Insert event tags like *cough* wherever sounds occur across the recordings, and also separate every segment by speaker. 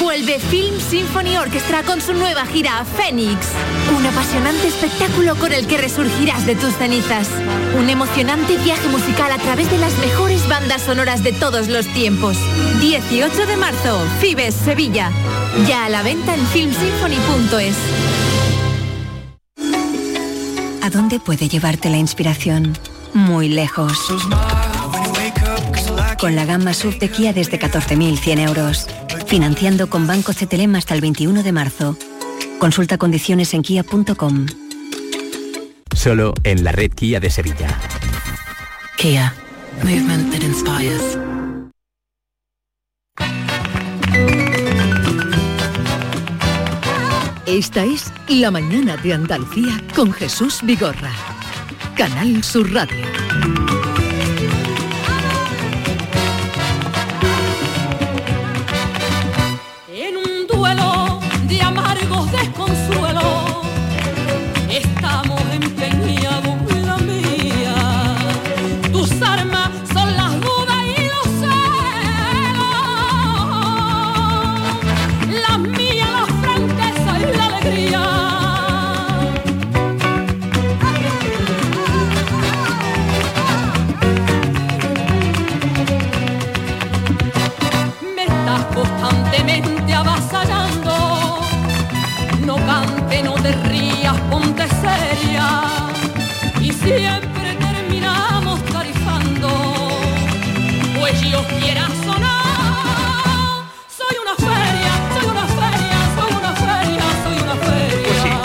Speaker 1: Vuelve Film Symphony Orchestra con su nueva gira Phoenix. Un apasionante espectáculo con el que resurgirás de tus cenizas. Un emocionante viaje musical a través de las mejores bandas sonoras de todos los tiempos. 18 de marzo, Fibes, Sevilla. Ya a la venta en filmsymphony.es.
Speaker 2: ¿A dónde puede llevarte la inspiración? Muy lejos. Con la gama SUV de Kia desde 14.100 euros. Financiando con Banco CTLM hasta el 21 de marzo. Consulta condiciones en kia.com.
Speaker 3: Solo en la red Kia de Sevilla.
Speaker 2: Kia. Movement that inspires.
Speaker 4: Esta es La mañana de Andalucía con Jesús Vigorra. Canal Sur Radio.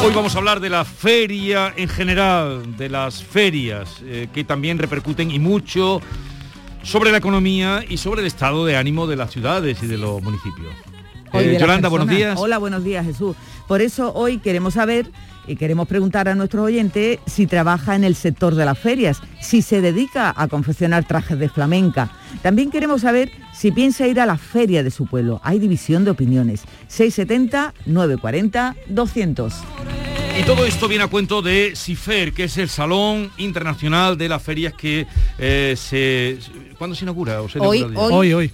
Speaker 5: Hoy vamos a hablar de la feria en general, de las ferias, eh, que también repercuten y mucho sobre la economía y sobre el estado de ánimo de las ciudades y de los municipios.
Speaker 6: Hoy
Speaker 5: Eh, Yolanda, buenos días.
Speaker 6: Hola, buenos días, Jesús. Por eso hoy queremos saber y queremos preguntar a nuestros oyentes si trabaja en el sector de las ferias, si se dedica a confeccionar trajes de flamenca. También queremos saber si piensa ir a la feria de su pueblo. Hay división de opiniones. 670 940 200.
Speaker 5: Y todo esto viene a cuento de CIFER, que es el Salón Internacional de las Ferias que eh, se... ¿Cuándo se inaugura? ¿O se
Speaker 7: Hoy,
Speaker 5: inaugura
Speaker 7: hoy, hoy,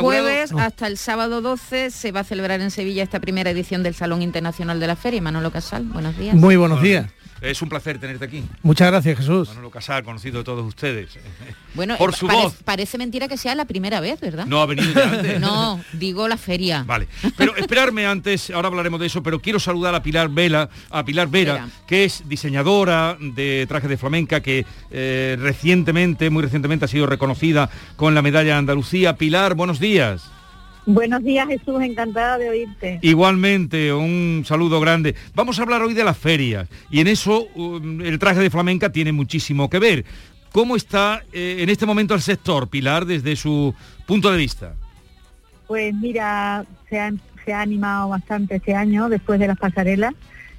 Speaker 7: jueves hasta el sábado 12 se va a celebrar en Sevilla esta primera edición del Salón Internacional de la Feria. Manolo Casal, buenos días.
Speaker 8: Muy buenos días.
Speaker 5: Es un placer tenerte aquí.
Speaker 8: Muchas gracias, Jesús.
Speaker 5: Manolo Casal, conocido de todos ustedes. *laughs*
Speaker 7: Bueno,
Speaker 5: por
Speaker 7: eh,
Speaker 5: su
Speaker 7: pare-
Speaker 5: voz.
Speaker 7: Parece mentira que sea la primera vez, ¿verdad?
Speaker 5: No ha venido ya antes. *laughs*
Speaker 7: No, digo la feria.
Speaker 5: Vale, pero esperarme antes, ahora hablaremos de eso, pero quiero saludar a Pilar Vela, a Pilar Vera,
Speaker 7: Vera.
Speaker 5: que es diseñadora de trajes de flamenca, que eh, recientemente, muy recientemente ha sido reconocida con la medalla de Andalucía. Pilar, buenos días.
Speaker 9: Buenos días Jesús, encantada de oírte.
Speaker 5: Igualmente, un saludo grande. Vamos a hablar hoy de las ferias y en eso um, el traje de flamenca tiene muchísimo que ver. ¿Cómo está eh, en este momento el sector, Pilar, desde su punto de vista?
Speaker 9: Pues mira, se ha, se ha animado bastante este año después de las pasarelas.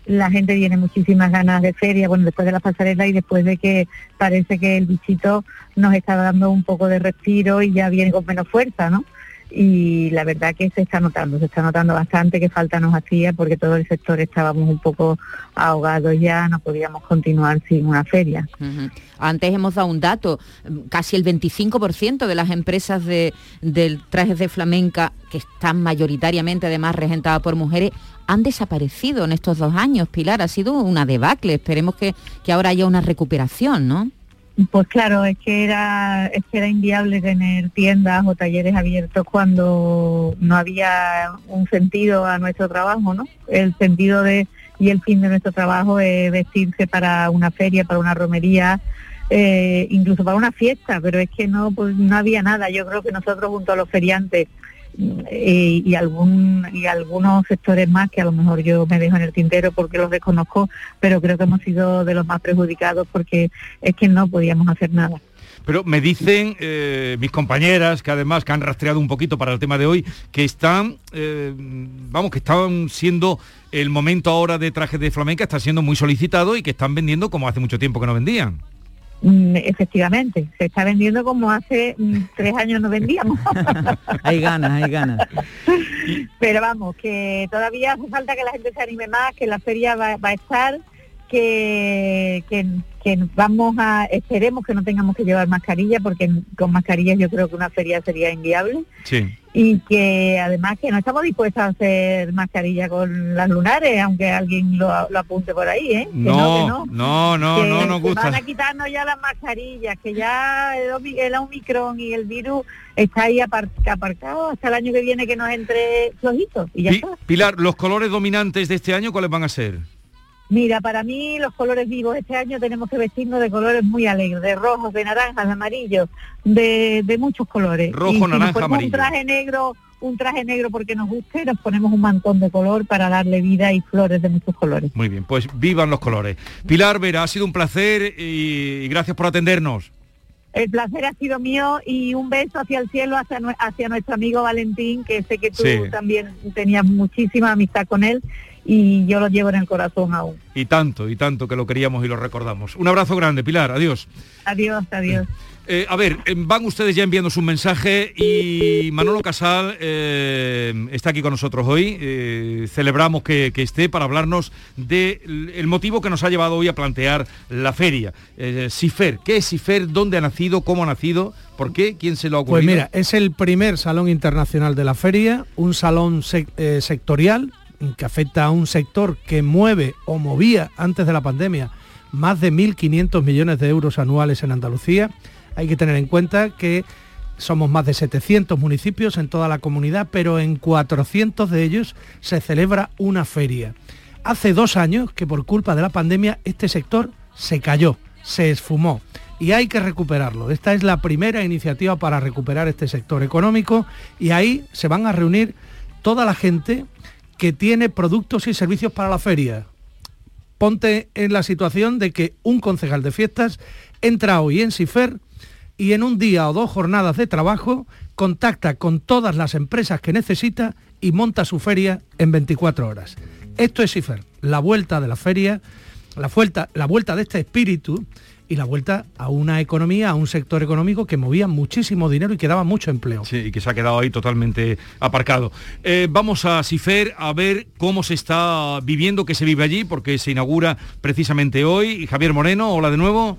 Speaker 9: La gente tiene muchísimas ganas de feria, bueno, después de las pasarelas y después de que parece que el bichito nos está dando un poco de respiro y ya viene con menos fuerza, ¿no? Y la verdad que se está notando, se está notando bastante que falta nos hacía porque todo el sector estábamos un poco ahogados ya, no podíamos continuar sin una feria.
Speaker 7: Antes hemos dado un dato, casi el 25% de las empresas de, del trajes de flamenca, que están mayoritariamente además regentadas por mujeres, han desaparecido en estos dos años. Pilar, ha sido una debacle. Esperemos que, que ahora haya una recuperación, ¿no?
Speaker 9: Pues claro, es que era es que era inviable tener tiendas o talleres abiertos cuando no había un sentido a nuestro trabajo, ¿no? El sentido de y el fin de nuestro trabajo es vestirse para una feria, para una romería, eh, incluso para una fiesta, pero es que no pues no había nada. Yo creo que nosotros junto a los feriantes y, algún, y algunos sectores más que a lo mejor yo me dejo en el tintero porque los desconozco, pero creo que hemos sido de los más perjudicados porque es que no podíamos hacer nada.
Speaker 5: Pero me dicen eh, mis compañeras, que además que han rastreado un poquito para el tema de hoy, que están, eh, vamos, que estaban siendo el momento ahora de trajes de flamenca, está siendo muy solicitado y que están vendiendo como hace mucho tiempo que no vendían.
Speaker 9: Mm, efectivamente, se está vendiendo como hace mm, tres años no vendíamos. *laughs*
Speaker 6: hay ganas, hay ganas.
Speaker 9: Pero vamos, que todavía hace falta que la gente se anime más, que la feria va, a estar, que, que, que, vamos a, esperemos que no tengamos que llevar mascarilla, porque con mascarillas yo creo que una feria sería inviable.
Speaker 5: Sí
Speaker 9: y que además que no estamos dispuestos a hacer mascarilla con las lunares, aunque alguien lo, apunte por ahí, ¿eh?
Speaker 5: no, no, no, no, no, nos gusta.
Speaker 9: Van a quitarnos ya las mascarillas, que ya el, el Omicron y el virus está ahí aparcado hasta el año que viene que nos entre flojito y ya está.
Speaker 5: Pilar, ¿los colores dominantes de este año cuáles van a ser?
Speaker 9: Mira, para mí los colores vivos este año tenemos que vestirnos de colores muy alegres, de rojos, de naranjas, de amarillos, de, muchos colores.
Speaker 5: Rojo, naranja, amarillo.
Speaker 9: Un traje negro, un traje negro porque nos guste, nos ponemos un mantón de color para darle vida y flores de muchos colores.
Speaker 5: Muy bien, pues vivan los colores. Pilar Vera, ha sido un placer y, gracias por atendernos.
Speaker 9: El placer ha sido mío y un beso hacia el cielo, hacia, hacia nuestro amigo Valentín, que sé que tú también tenías muchísima amistad con él y yo lo llevo en el corazón aún.
Speaker 5: Y tanto, y tanto que lo queríamos y lo recordamos. Un abrazo grande, Pilar, adiós.
Speaker 9: Adiós, adiós.
Speaker 5: Eh, a ver, eh, van ustedes ya enviando su mensaje y Manolo Casal eh, está aquí con nosotros hoy. celebramos que, esté para hablarnos del motivo que nos ha llevado hoy a plantear la feria. CIFER, ¿qué es CIFER? ¿Dónde ha nacido? ¿Cómo ha nacido? ¿Por qué? ¿Quién se lo ha ocurrido?
Speaker 8: Pues mira, es el primer salón internacional de la feria, un salón sectorial que afecta a un sector que mueve o movía antes de la pandemia más de 1.500 millones de euros anuales en Andalucía. Hay que tener en cuenta que somos más de 700 municipios en toda la comunidad, pero en 400 de ellos se celebra una feria. Hace dos años que por culpa de la pandemia este sector se cayó, se esfumó y hay que recuperarlo. Esta es la primera iniciativa para recuperar este sector económico y ahí se van a reunir toda la gente que tiene productos y servicios para la feria. Ponte en la situación de que un concejal de fiestas entra hoy en Cifer y en un día o dos jornadas de trabajo contacta con todas las empresas que necesita y monta su feria en 24 horas. Esto es Cifer, la vuelta de la feria, la vuelta, la vuelta de este espíritu y la vuelta a una economía, a un sector económico que movía muchísimo dinero y que daba mucho empleo.
Speaker 5: Sí, y que se ha quedado ahí totalmente aparcado. Eh, vamos a Cifer a ver cómo se está viviendo, que se vive allí, porque se inaugura precisamente hoy. Javier Moreno, hola de nuevo.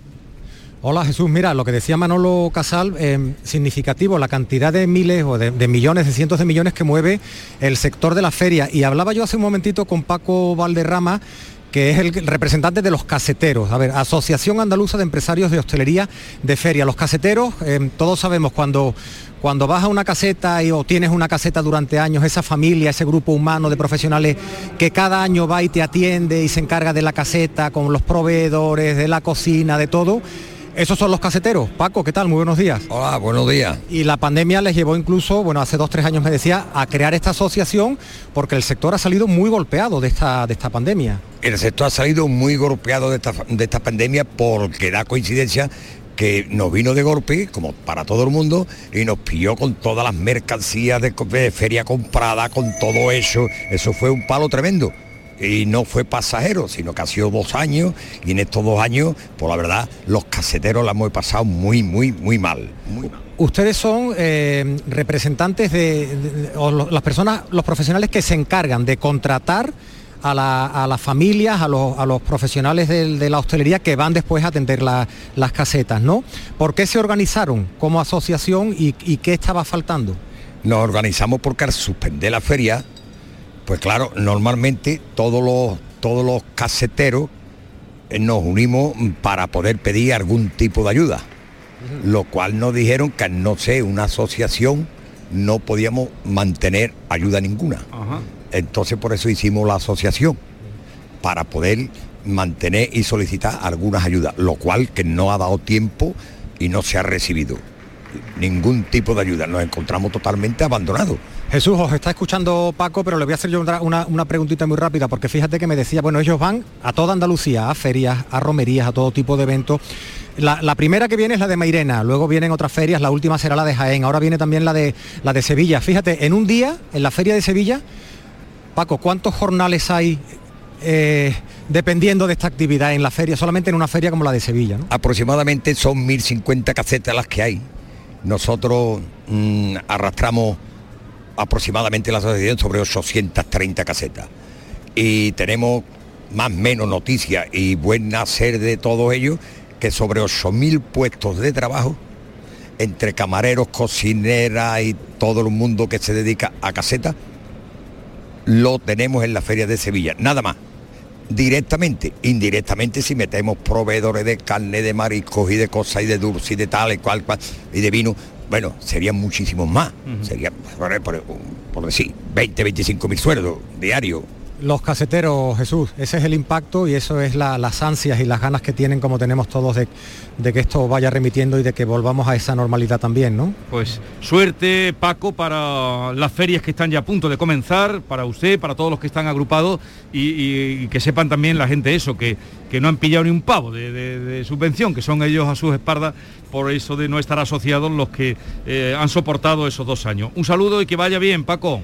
Speaker 10: Hola Jesús, mira, lo que decía Manolo Casal, eh, significativo la cantidad de miles o de, de, millones, de cientos de millones que mueve el sector de la feria. Y hablaba yo hace un momentito con Paco Valderrama que es el representante de los caseteros. A ver, Asociación Andaluza de Empresarios de Hostelería de Feria. Los caseteros, eh, todos sabemos cuando cuando vas a una caseta y, o tienes una caseta durante años, esa familia, ese grupo humano de profesionales que cada año va y te atiende y se encarga de la caseta, con los proveedores, de la cocina, de todo, esos son los caseteros. Paco, ¿qué tal? Muy buenos días.
Speaker 11: Hola, buenos días.
Speaker 10: Y la pandemia les llevó incluso, bueno, hace dos, tres años me decía, a crear esta asociación porque el sector ha salido muy golpeado de esta, de esta pandemia.
Speaker 11: El sector ha salido muy golpeado de esta, de esta pandemia porque da coincidencia que nos vino de golpe, como para todo el mundo, y nos pilló con todas las mercancías de, feria comprada, con todo eso. Eso fue un palo tremendo. Y no fue pasajero, sino que ha sido dos años y en estos dos años, por la verdad, los caseteros la hemos pasado muy, muy, muy mal. Muy mal.
Speaker 10: Ustedes son eh, representantes de, de- de- o lo- las personas, los profesionales que se encargan de contratar a, la- a las familias, a los, a los profesionales de, la hostelería que van después a atender la- las casetas, ¿no? ¿Por qué se organizaron como asociación y, y qué estaba faltando?
Speaker 11: Nos organizamos porque al suspender la feria, pues claro, normalmente todos los, todos los caseteros eh, nos unimos para poder pedir algún tipo de ayuda. Lo cual nos dijeron que al no ser una asociación no podíamos mantener ayuda ninguna. Entonces por eso hicimos la asociación, para poder mantener y solicitar algunas ayudas, lo cual que no ha dado tiempo y no se ha recibido ningún tipo de ayuda. Nos encontramos totalmente abandonados.
Speaker 10: Jesús, os está escuchando Paco, pero le voy a hacer yo una, una- preguntita muy rápida, porque fíjate que me decía, bueno, ellos van a toda Andalucía, a ferias, a romerías, a todo tipo de eventos. La, la primera que viene es la de Mairena, luego vienen otras ferias, la última será la de Jaén, ahora viene también la de, la de Sevilla. Fíjate, en un día, en la feria de Sevilla, Paco, ¿cuántos jornales hay eh, dependiendo de esta actividad en la feria, solamente en una feria como la de Sevilla?
Speaker 11: Aproximadamente son 1050 casetas las que hay. Nosotros mm, arrastramos aproximadamente la asociación sobre 830 casetas. Y tenemos más menos noticias y buen hacer de todo ello que sobre 8.000 puestos de trabajo entre camareros, cocineras y todo el mundo que se dedica a casetas, lo tenemos en la feria de Sevilla, nada más. Directamente, indirectamente si metemos proveedores de carne, de mariscos y de cosas y de dulce y de tal y cual, cual, y de vino, bueno, serían muchísimos más. Serían, por, por- por decir, 20, 25 mil sueldos diarios.
Speaker 10: Los caseteros, Jesús, ese es el impacto y eso es la- las ansias y las ganas que tienen como tenemos todos de, que esto vaya remitiendo y de que volvamos a esa normalidad también, ¿no?
Speaker 5: Pues suerte, Paco, para las ferias que están ya a punto de comenzar, para usted, para todos los que están agrupados y, que sepan también la gente eso, que, que no han pillado ni un pavo de subvención, que son ellos a sus espaldas por eso de no estar asociados los que eh, han soportado esos dos años. Un saludo y que vaya bien, Paco.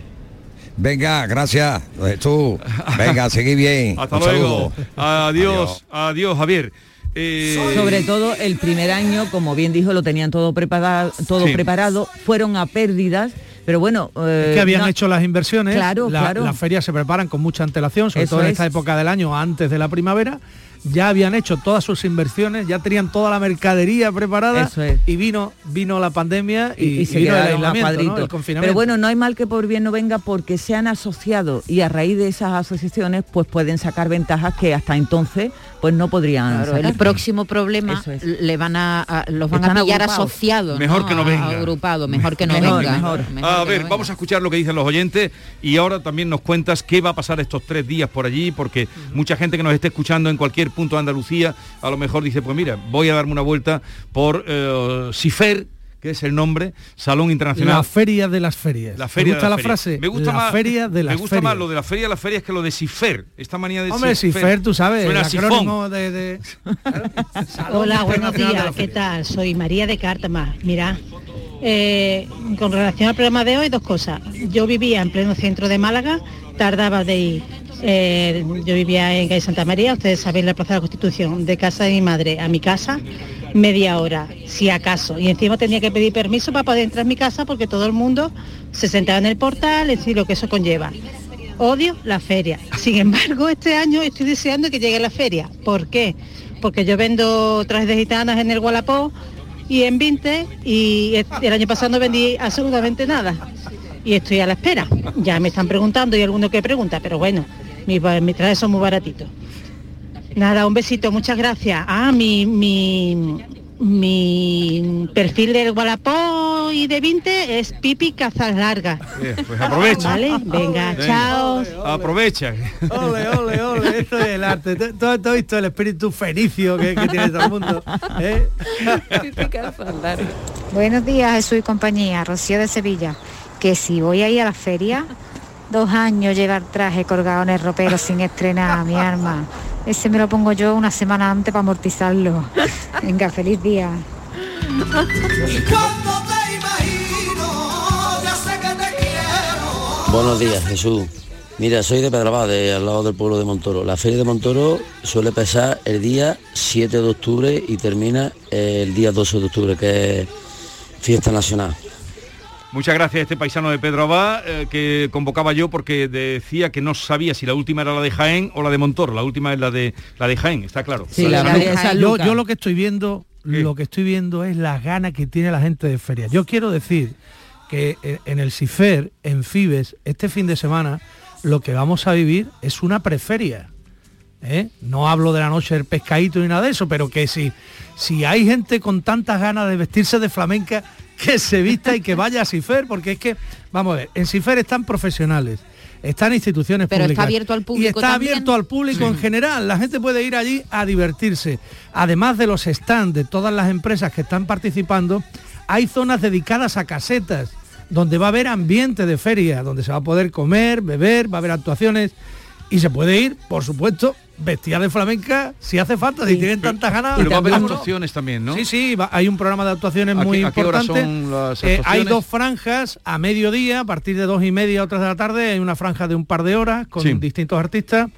Speaker 11: Venga, gracias, Jesús. Venga, seguí bien. *laughs*
Speaker 5: Hasta
Speaker 11: Un
Speaker 5: luego. Adiós, adiós, Javier. Eh,
Speaker 6: Sobre todo el primer año, como bien dijo, lo tenían todo preparado, todo
Speaker 8: Sí.
Speaker 6: preparado, fueron a pérdidas, pero bueno, eh,
Speaker 8: que habían
Speaker 6: no-
Speaker 8: hecho las inversiones.
Speaker 6: Claro,
Speaker 8: La-
Speaker 6: claro.
Speaker 8: Las ferias se preparan con mucha antelación, sobre
Speaker 6: Eso
Speaker 8: todo en
Speaker 6: es.
Speaker 8: esta época del año, antes de la primavera. Ya habían hecho todas sus inversiones, ya tenían toda la mercadería preparada
Speaker 6: es.
Speaker 8: y vino vino la pandemia y,
Speaker 6: y, y se
Speaker 8: vino el confinamiento.
Speaker 6: Pero bueno, no hay mal que por bien no venga porque se han asociado y a raíz de esas asociaciones pues pueden sacar ventajas que hasta entonces pues no podrían
Speaker 7: Claro, el próximo problema
Speaker 6: es.
Speaker 7: le van a, a- los van
Speaker 6: Están
Speaker 7: a pillar
Speaker 6: agrupados.
Speaker 7: asociados.
Speaker 5: Mejor que no
Speaker 7: A-
Speaker 5: venga.
Speaker 7: Agrupados, mejor que no
Speaker 6: Mejor,
Speaker 7: venga.
Speaker 6: mejor.
Speaker 7: Mejor
Speaker 5: a ver,
Speaker 7: no
Speaker 5: vamos a escuchar lo que dicen los oyentes y ahora también nos cuentas qué va a pasar estos tres días por allí, porque mucha gente que nos esté escuchando en cualquier punto de Andalucía, a lo mejor dice, pues mira, voy a darme una vuelta por eh, Cifer, que es el nombre, Salón Internacional.
Speaker 8: la feria de las ferias.
Speaker 5: La feria
Speaker 8: ¿Te gusta
Speaker 5: de
Speaker 8: la frase?
Speaker 5: Me gusta
Speaker 8: la
Speaker 5: más,
Speaker 8: feria de las
Speaker 5: Me gusta
Speaker 8: ferias.
Speaker 5: más lo de la feria de las ferias que lo de Cifer. Esta manía de
Speaker 8: Hombre, Cifer, tú sabes,
Speaker 5: Suena
Speaker 8: el acrónimo de... de- *laughs*
Speaker 12: Hola, buenos días, ¿qué tal? Soy María de Cártama. Mira, eh, con relación al programa de hoy, dos cosas. Yo vivía en pleno centro de Málaga, tardaba de ir, eh, yo vivía en calle Santa María, ustedes saben la Plaza de la Constitución, de casa de mi madre a mi casa, media hora, si acaso. Y encima tenía que pedir permiso para poder entrar a mi casa porque todo el mundo se sentaba en el portal, es decir, lo que eso conlleva. Odio la feria. Sin embargo, este año estoy deseando que llegue la feria. ¿Por qué? Porque yo vendo trajes de gitanas en el Gualapó y en 20 y el año pasado no vendí absolutamente nada. Y estoy a la espera. Ya me están preguntando y alguno que pregunta, pero bueno, mis, mis trajes son muy baratitos. Nada, un besito, muchas gracias. Ah, mi, mi, mi perfil del Gualapó y de 20 es Pipi Cazas Largas.
Speaker 5: Eh, pues aprovecha.
Speaker 12: Vale, venga,
Speaker 5: Venga.
Speaker 12: chao.
Speaker 5: Aprovecha.
Speaker 8: Ole, ole, ole, esto es el arte. ¿Tú- ¿Tú tú has visto el espíritu fenicio que, que tiene todo el mundo? ¿eh?
Speaker 13: Buenos días, Jesús y compañía, Rocío de Sevilla. Que si voy a ir a la feria, dos años llevar traje colgado en el ropero sin estrenar, mi arma. Ese me lo pongo yo una semana antes para amortizarlo. Venga, feliz día.
Speaker 14: Buenos días, Jesús. Mira, soy de Pedrabá, de al lado del pueblo de Montoro. La feria de Montoro suele empezar el día 7 de octubre y termina el día 12 de octubre, que es fiesta nacional.
Speaker 5: Muchas gracias a este paisano de Pedro Abad eh, que convocaba yo porque decía que no sabía si la última era la de Jaén o la de Montoro. La última es la de la de Jaén, está claro.
Speaker 8: Sí, la de yo, yo lo que estoy viendo, lo que estoy viendo es las ganas que tiene la gente de feria. Yo quiero decir que eh, en el CIFER, en Fibes, este fin de semana, lo que vamos a vivir es una preferia. ¿eh? No hablo de la noche del pescadito ni nada de eso, pero que si, si hay gente con tantas ganas de vestirse de flamenca, que se vista y que vaya a CIFER, porque es que, vamos a ver, en CIFER están profesionales, están instituciones
Speaker 7: Pero
Speaker 8: públicas.
Speaker 7: está abierto al público
Speaker 8: Y está
Speaker 7: también.
Speaker 8: abierto al público en general. La gente puede ir allí a divertirse. Además de los stands de todas las empresas que están participando, hay zonas dedicadas a casetas, donde va a haber ambiente de feria, donde se va a poder comer, beber, va a haber actuaciones y se puede ir, por supuesto, vestida de flamenca si hace falta, si tienen tantas ganas.
Speaker 5: Pero va a haber actuaciones también, ¿no?
Speaker 8: Sí, sí, va- hay un programa de actuaciones
Speaker 5: ¿A qué-
Speaker 8: muy
Speaker 5: a qué hora
Speaker 8: importante.
Speaker 5: son las
Speaker 8: Eh, hay dos franjas a mediodía, a partir de dos y media, otras de la tarde, hay una franja de un par de horas con
Speaker 5: Sí.
Speaker 8: distintos artistas.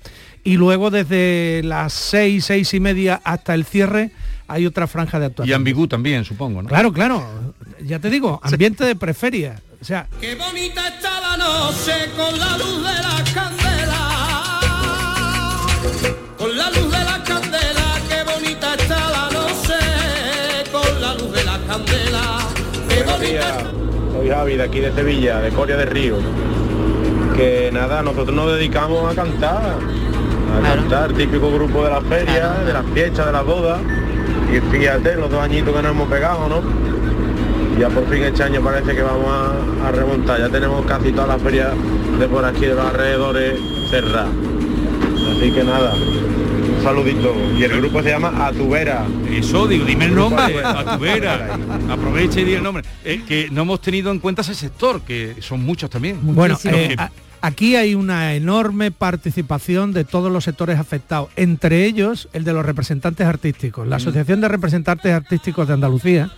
Speaker 8: Y luego desde las seis, seis y media hasta el cierre hay otra franja de
Speaker 5: Y
Speaker 8: actuación.
Speaker 5: ambigú también, supongo, ¿no?
Speaker 8: Claro, claro. Ya te digo, ambiente de preferia. O sea,
Speaker 15: Qué bonita está la noche con la luz de la candela.
Speaker 16: Días, soy Javi de aquí de Sevilla, de Coria del Río. Que nada, nosotros nos dedicamos a cantar, a cantar, típico grupo de la feria, de las fiestas, de las bodas. Y fíjate, los dos añitos que nos hemos pegado, ¿no? Ya por fin este año parece que vamos a, a remontar, ya tenemos casi todas las ferias de por aquí, de los alrededores cerradas. Así que nada, saludito. Y el grupo se llama Atubera.
Speaker 5: Eso, digo, dime el nombre,
Speaker 16: Grupo
Speaker 5: a tu vera. *laughs* Aprovecha y di el nombre. Eh, que no hemos tenido en cuenta ese sector, que son muchos también.
Speaker 8: Bueno, eh,
Speaker 5: que-
Speaker 8: aquí hay una enorme participación de todos los sectores afectados, entre ellos el de los representantes artísticos. La. Asociación de Representantes Artísticos de Andalucía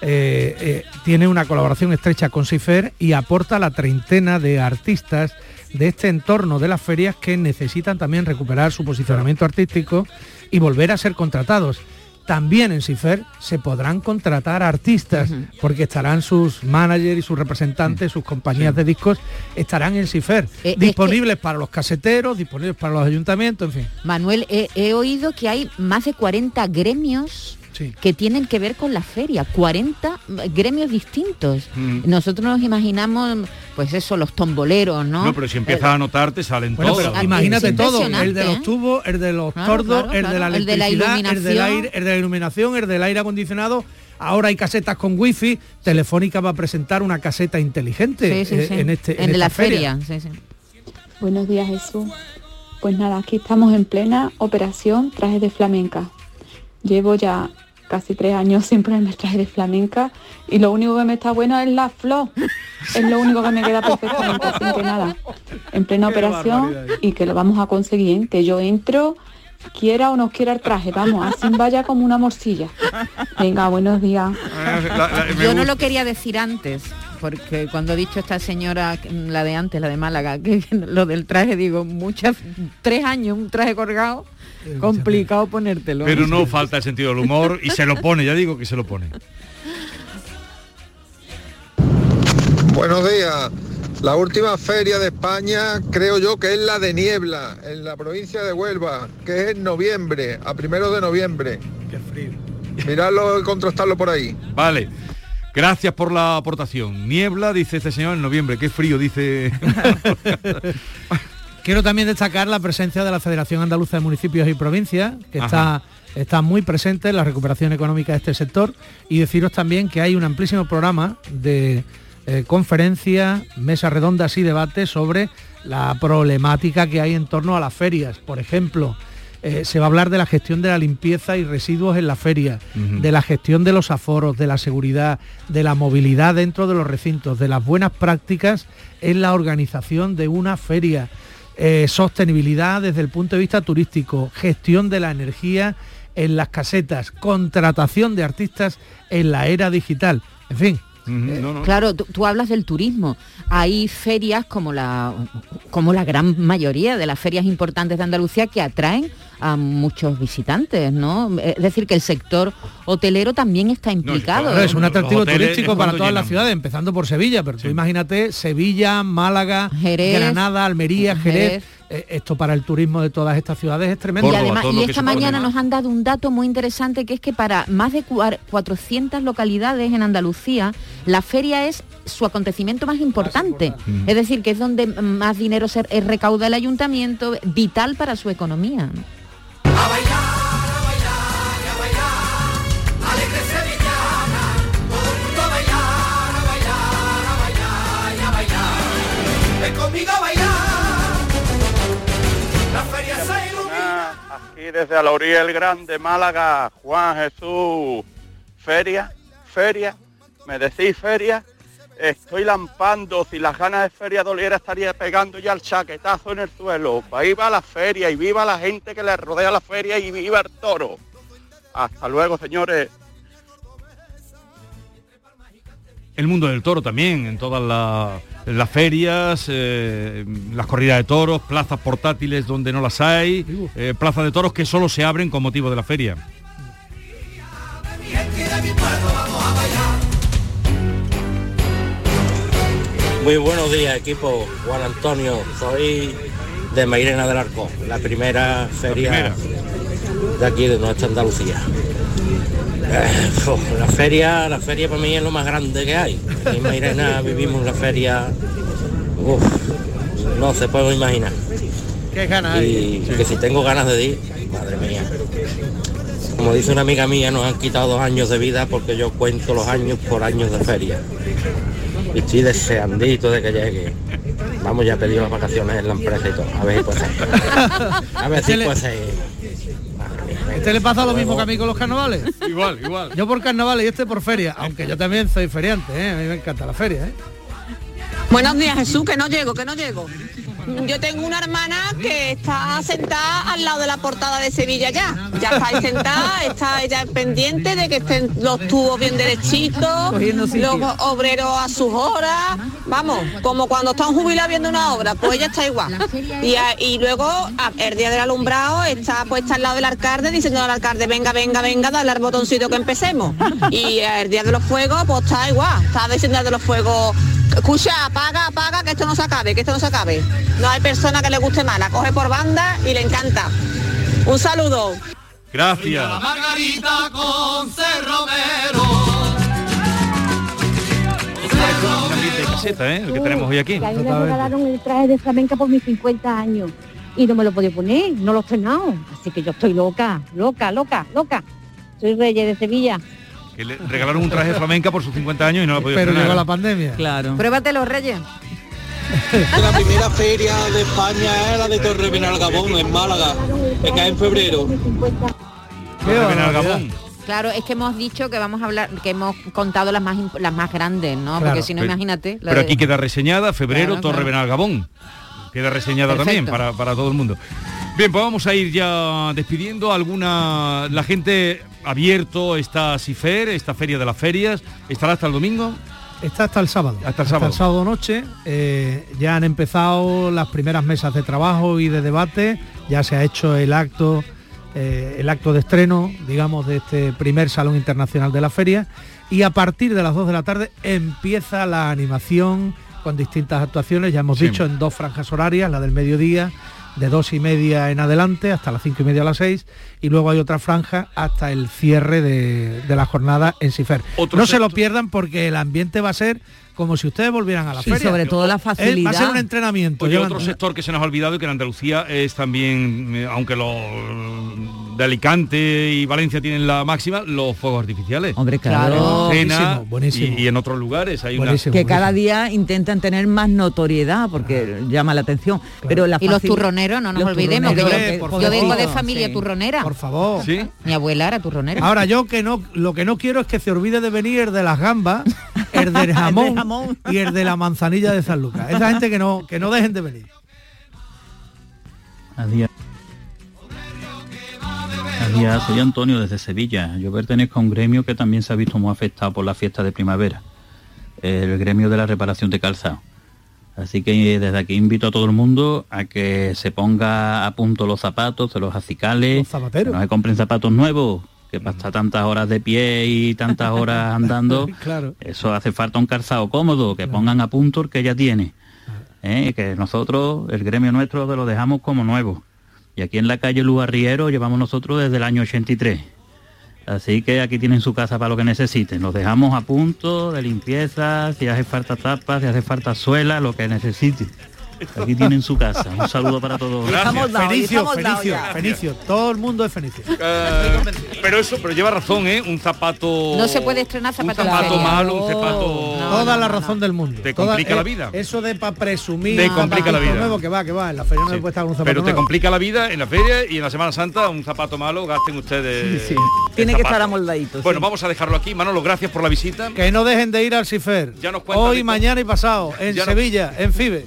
Speaker 8: eh, eh, tiene una colaboración estrecha con CIFER y aporta la treintena de artistas de este entorno de las ferias que necesitan también recuperar su posicionamiento artístico y volver a ser contratados. También en CIFER se podrán contratar artistas, porque estarán sus managers y sus representantes, sus compañías de discos, estarán en CIFER,
Speaker 7: Eh, es
Speaker 8: disponibles para los caseteros, disponibles para los ayuntamientos, en fin.
Speaker 7: Manuel, he, he oído que hay más de 40 gremios que tienen que ver con la feria, 40 gremios distintos.
Speaker 5: Mm.
Speaker 7: Nosotros nos imaginamos, pues eso, los tomboleros, ¿no?
Speaker 5: No, pero si empiezas a notarte salen
Speaker 8: Bueno,
Speaker 5: todos.
Speaker 8: pero imagínate todo, el de los
Speaker 7: ¿eh?
Speaker 8: tubos, el de los
Speaker 7: Claro,
Speaker 8: tordos,
Speaker 7: claro,
Speaker 8: el de la
Speaker 7: claro, el de la
Speaker 8: electricidad, el, del
Speaker 7: iluminación.
Speaker 8: aire, el de la iluminación, el del aire acondicionado. Ahora hay casetas con wifi. Telefónica va a presentar una caseta inteligente
Speaker 7: Sí, sí,
Speaker 8: eh,
Speaker 7: sí.
Speaker 8: en este
Speaker 7: en
Speaker 8: esta
Speaker 7: la feria. sí, sí.
Speaker 17: Buenos días Jesús. Pues nada, aquí estamos en plena operación trajes de flamenca. Llevo ya casi tres años sin ponerme el traje de flamenca y lo único que me está bueno es la flor. Es lo único que me queda perfectamente, que nada, en plena
Speaker 18: Qué
Speaker 17: operación y que lo vamos a conseguir, ¿eh? que yo entro, quiera o no quiera el traje, vamos, así vaya como una morcilla. Venga, buenos días.
Speaker 7: Yo no lo quería decir antes, porque cuando ha dicho esta señora, la de antes, la de Málaga, *laughs* que lo del traje, digo, muchas, tres años, un traje colgado, complicado ponértelo.
Speaker 5: Pero no falta el sentido del humor y se lo pone, ya digo que se lo pone.
Speaker 19: Buenos días. La última feria de España creo yo que es la de Niebla, en la provincia de Huelva, que es en noviembre, a primero de noviembre.
Speaker 8: Qué frío.
Speaker 19: Mirarlo y contrastarlo por ahí.
Speaker 5: Vale. Gracias por la aportación. Niebla, dice este señor en noviembre. Qué frío, dice. *laughs*
Speaker 8: Quiero también destacar la presencia de la Federación Andaluza de Municipios y Provincias, que está, está muy presente en la recuperación económica de este sector, y deciros también que hay un amplísimo programa de eh, conferencias, mesas redondas y debates sobre la problemática que hay en torno a las ferias. Por ejemplo, eh, se va a hablar de la gestión de la limpieza y residuos en la feria, de la gestión de los aforos, de la seguridad, de la movilidad dentro de los recintos, de las buenas prácticas en la organización de una feria, eh, sostenibilidad desde el punto de vista turístico, gestión de la energía en las casetas, contratación de artistas en la era digital. En fin,
Speaker 7: Claro, tú, tú hablas del turismo. Hay ferias como la, como la gran mayoría de las ferias importantes de Andalucía que atraen a muchos visitantes, ¿no? Es decir, que el sector hotelero también está implicado.
Speaker 8: Claro, es un atractivo
Speaker 5: es
Speaker 8: turístico para todas las ciudades, empezando por Sevilla, pero tú imagínate Sevilla, Málaga,
Speaker 7: Jerez,
Speaker 8: Granada, Almería, Jerez.
Speaker 7: Jerez.
Speaker 8: Eh, esto para el turismo de todas estas ciudades es tremendo.
Speaker 7: y además, y esta mañana nos han dado un dato muy interesante que es que para más de cuar- 400 localidades en Andalucía, la feria es su acontecimiento más importante. Es decir, que es donde más dinero se eh, recauda el ayuntamiento, vital para su economía. ¿no?
Speaker 15: Alegre sevillana, todo el a bailar, a bailar, a bailar, a bailar. Ven conmigo a bailar. La feria se ilumina.
Speaker 20: Aquí desde orilla del Grande, Málaga, Juan Jesús, feria, feria, me decís feria, estoy lampando, si las ganas de feria doliera estaría pegando ya el chaquetazo en el suelo. Viva la feria y viva la gente que le rodea la feria y viva el toro. Hasta luego, señores.
Speaker 5: El mundo del toro también, en todas la- las ferias, eh, las corridas de toros, plazas portátiles donde no las hay, eh, plazas de toros que solo se abren con motivo de la feria.
Speaker 18: Muy buenos días equipo, Juan Antonio, soy de Mairena del Arco, la primera feria de aquí de nuestra Andalucía. Eh, uf, la feria, la feria para mí es lo más grande que hay. En Mairena *laughs* vivimos la feria, uf, no se puede imaginar.
Speaker 8: Qué ganas
Speaker 18: Y que si tengo ganas de ir, madre mía. Como dice una amiga mía, nos han quitado dos años de vida porque yo cuento los años por años de feria. Y estoy deseandito de que llegue. Vamos ya a pedir las vacaciones en la empresa y todo. A ver si puede ser. A ver si
Speaker 8: Este
Speaker 18: puede ser.
Speaker 8: ¿Este le pasa lo mismo que a mí con los carnavales?
Speaker 5: Igual, igual.
Speaker 8: Yo por carnavales y este por feria, aunque yo también soy feriante, ¿eh? a mí me encanta la feria. ¿eh?
Speaker 21: Buenos días Jesús, que no llego, que no llego. Yo tengo una hermana que está sentada al lado de la portada de Sevilla ya. Ya está ahí sentada, está ella pendiente de que estén los tubos bien derechitos, los obreros a sus horas. Vamos, como cuando están jubilados viendo una obra, pues ella está igual. Y, luego el día del alumbrado está puesta al lado del alcalde diciendo al alcalde, venga, venga, venga, dale al botoncito que empecemos. Y el día de los fuegos, pues está igual, está diciendo de los fuegos, escucha, apaga, apaga, que esto no se acabe, que esto no se acabe. No hay persona que le guste más, la coge por banda y le encanta. Un saludo.
Speaker 5: Gracias.
Speaker 15: Margarita con
Speaker 5: de caseta, ¿eh? El que tenemos hoy aquí.
Speaker 22: A mí me regalaron el traje de flamenca por mis 50 años y no me lo podía poner, no lo he estrenado. Así que yo estoy loca, loca, loca, loca. Soy Reyes de Sevilla.
Speaker 5: Que le regalaron un traje de flamenca por sus 50 años y no la podía
Speaker 8: Pero
Speaker 5: estrenar.
Speaker 8: llegó la pandemia.
Speaker 6: Claro.
Speaker 7: Pruébate los reyes. *laughs*
Speaker 23: La primera feria de España es la de Torre Benalgabón, en Málaga, que cae en febrero.
Speaker 7: Claro, es que hemos dicho que vamos a hablar, que hemos contado las más las más grandes, ¿no?
Speaker 5: Claro.
Speaker 7: Porque si no,
Speaker 5: Pero-
Speaker 7: imagínate. la
Speaker 5: Pero
Speaker 7: de-
Speaker 5: aquí queda reseñada, febrero,
Speaker 7: Claro,
Speaker 5: Torre
Speaker 7: claro.
Speaker 5: Benalgabón. Queda reseñada también para, para todo el mundo. Bien, pues vamos a ir ya despidiendo alguna... La gente abierto esta CIFER, esta Feria de las Ferias, estará hasta el domingo.
Speaker 8: Está hasta el sábado.
Speaker 5: Hasta el sábado.
Speaker 8: noche. eh, ya han empezado las primeras mesas de trabajo y de debate. Ya se ha hecho el acto, eh, el acto de estreno, digamos, de este primer Salón Internacional de la Feria. Y a partir de las 2 de la tarde empieza la animación con distintas actuaciones. Ya hemos
Speaker 5: Sí.
Speaker 8: dicho en dos franjas horarias, la del mediodía de dos y media en adelante hasta las cinco y media a las seis y luego hay otra franja hasta el cierre de, de la jornada en Cifer.
Speaker 5: Otro
Speaker 8: no se lo pierdan porque el ambiente va a ser como si ustedes volvieran a la
Speaker 6: Sí,
Speaker 8: feria.
Speaker 6: sobre todo la
Speaker 8: Eh, Va a
Speaker 6: facilidad.
Speaker 8: ser un entrenamiento.
Speaker 5: Oye,
Speaker 8: Yolanda.
Speaker 5: otro sector que se nos ha olvidado y que en Andalucía es también, eh, aunque los de Alicante y Valencia tienen la máxima, los fuegos artificiales.
Speaker 6: Hombre, claro.
Speaker 5: Cena
Speaker 6: Buenísimo, buenísimo.
Speaker 5: Y, y en otros lugares hay una...
Speaker 6: que cada día intentan tener más notoriedad porque llama la atención. Pero la
Speaker 7: Y los turroneros, no nos
Speaker 6: los
Speaker 7: olvidemos, que yo,
Speaker 6: por
Speaker 7: vengo de familia
Speaker 6: Sí.
Speaker 7: turronera.
Speaker 8: Por favor.
Speaker 7: Mi abuela era turronera.
Speaker 8: Ahora yo que no, lo que no quiero es que se olvide de venir el de las gambas, el del *laughs* jamón, y el de la manzanilla de San Lucas. Esa gente que no, que no dejen de venir.
Speaker 24: Adiós. Adiós, soy Antonio desde Sevilla. Yo pertenezco a un gremio que también se ha visto muy afectado por la fiesta de primavera.
Speaker 25: el gremio de la reparación de calzado. Así que desde aquí invito a todo el mundo a que se ponga a punto los zapatos de los acicales, que no se compren zapatos nuevos, que para estar tantas horas de pie y tantas horas *laughs* andando, *laughs*
Speaker 8: Claro.
Speaker 25: eso hace falta un calzado cómodo, que pongan a punto el que ya tiene. ¿eh? Que nosotros, el gremio nuestro, lo dejamos como nuevo. Y aquí en la calle Lugarriero llevamos nosotros desde el año 83. Así que aquí tienen su casa para lo que necesiten. Los dejamos a punto de limpieza, si hace falta tapas, si hace falta suela, lo que necesiten. Aquí tienen su casa. Un saludo para todos.
Speaker 8: Fenicio, Fenicio, Fenicio. Todo el mundo es Fenicio.
Speaker 5: Eh, pero eso, pero lleva razón, ¿eh? Un zapato...
Speaker 7: No se puede estrenar
Speaker 5: Un
Speaker 7: zapatos
Speaker 5: zapato malo, un zapato...
Speaker 8: Toda la razón del mundo.
Speaker 5: Te
Speaker 8: Toda-
Speaker 5: complica la
Speaker 8: eh,
Speaker 5: vida.
Speaker 8: Eso de para presumir.
Speaker 5: Te
Speaker 8: un
Speaker 5: complica la vida.
Speaker 8: Nuevo, que va, que va. En la feria no se puede estar con un zapato
Speaker 5: Pero te
Speaker 8: nuevo.
Speaker 5: complica la vida en la feria y en la Semana Santa un zapato malo gasten ustedes.
Speaker 6: Sí, sí. Tiene que
Speaker 5: zapato.
Speaker 6: estar amoldadito.
Speaker 5: Bueno,
Speaker 6: sí.
Speaker 5: vamos a dejarlo aquí. Manolo, gracias por la visita.
Speaker 8: Que no dejen de ir al CIFER.
Speaker 5: Ya nos
Speaker 8: Hoy, mañana y pasado. En
Speaker 5: Ya no-
Speaker 8: Sevilla, en FIBE.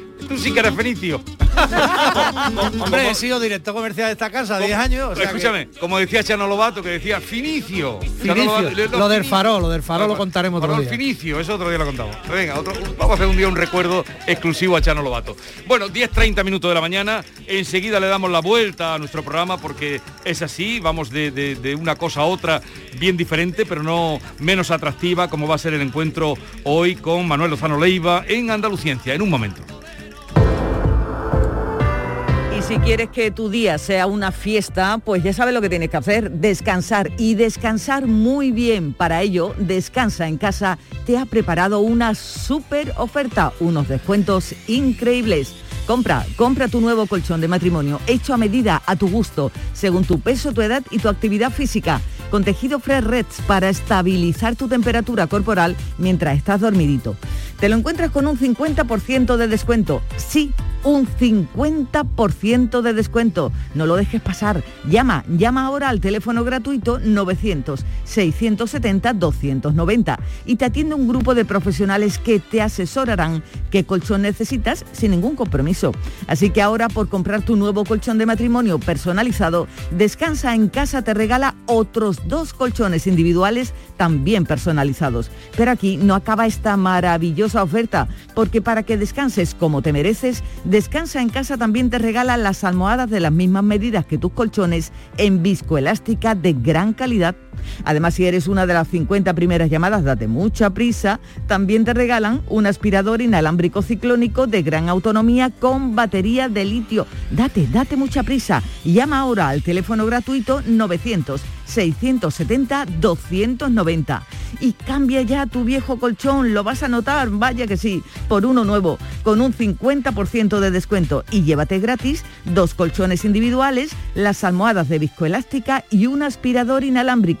Speaker 5: Tú sí que eres fenicio. *laughs*
Speaker 8: Hombre, he sido director comercial de esta casa 10 años. o sea que-
Speaker 5: Escúchame, como decía Chano Lobato, que decía Finicio.
Speaker 8: Finicio.
Speaker 5: Lobato-
Speaker 8: Lo del farol, lo del farol lo contaremos otro día.
Speaker 5: Finicio, eso otro día lo contamos. Venga, otro, vamos a hacer un día un recuerdo exclusivo a Chano Lobato. Bueno, 10.30 minutos de la mañana, enseguida le damos la vuelta a nuestro programa porque es así, vamos de, de- de una cosa a otra bien diferente, pero no menos atractiva, como va a ser el encuentro hoy con Manuel Lozano Leiva en Andaluciencia, en un momento.
Speaker 6: Si quieres que tu día sea una fiesta, pues ya sabes lo que tienes que hacer, descansar y descansar muy bien. Para ello, Descansa en casa te ha preparado una súper oferta, unos descuentos increíbles. Compra, compra tu nuevo colchón de matrimonio hecho a medida, a tu gusto, según tu peso, tu edad y tu actividad física, con tejido Fresh Reds para estabilizar tu temperatura corporal mientras estás dormidito. Te lo encuentras con un 50% de descuento. Sí, un 50% de descuento. No lo dejes pasar. Llama, llama ahora al teléfono gratuito 900-670-290 y te atiende un grupo de profesionales que te asesorarán qué colchón necesitas sin ningún compromiso. Así que ahora por comprar tu nuevo colchón de matrimonio personalizado, Descansa en casa te regala otros dos colchones individuales también personalizados. Pero aquí no acaba esta maravillosa oferta, porque para que descanses como te mereces, Descansa en casa también te regala las almohadas de las mismas medidas que tus colchones en viscoelástica de gran calidad. Además, si eres una de las 50 primeras llamadas, date mucha prisa, también te regalan un aspirador inalámbrico ciclónico de gran autonomía con batería de litio. Date, date mucha prisa. Llama ahora al teléfono gratuito 900 670 290 y cambia ya tu viejo colchón, lo vas a notar, vaya que sí, por uno nuevo, con un 50% de descuento y llévate gratis dos colchones individuales, las almohadas de viscoelástica y un aspirador inalámbrico.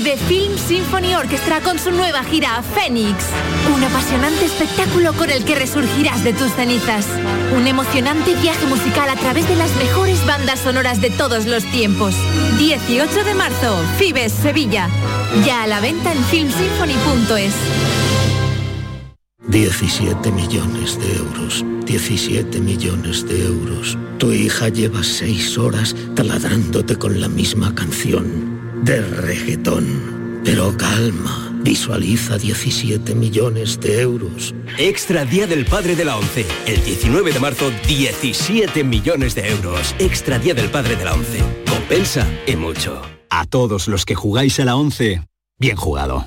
Speaker 26: Vuelve
Speaker 1: Film Symphony Orchestra con su nueva gira Phoenix. Un apasionante espectáculo con el que resurgirás de tus cenizas. Un emocionante viaje musical a través de las mejores bandas sonoras de todos los tiempos. 18 de marzo, Fibes, Sevilla. Ya a la venta en filmsymphony.es.
Speaker 27: 17 millones de euros. 17 millones de euros. Tu hija lleva seis horas taladrándote con la misma canción. De reggaetón. Pero calma. Visualiza 17 millones de euros.
Speaker 28: Extra Día del Padre de la ONCE. El 19 de marzo, 17 millones de euros. Extra Día del Padre de la ONCE. Compensa y mucho.
Speaker 29: A todos los que jugáis a la 11, bien jugado.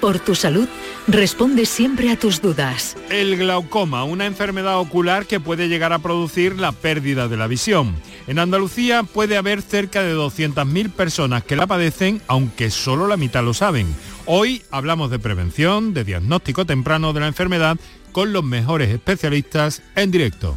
Speaker 26: por tu salud, responde siempre a tus dudas.
Speaker 24: El glaucoma, una enfermedad ocular que puede llegar a producir la pérdida de la visión. En Andalucía puede haber cerca de 200.000 personas que la padecen, aunque solo la mitad lo saben. Hoy hablamos de prevención, de diagnóstico temprano de la enfermedad con los mejores especialistas en directo.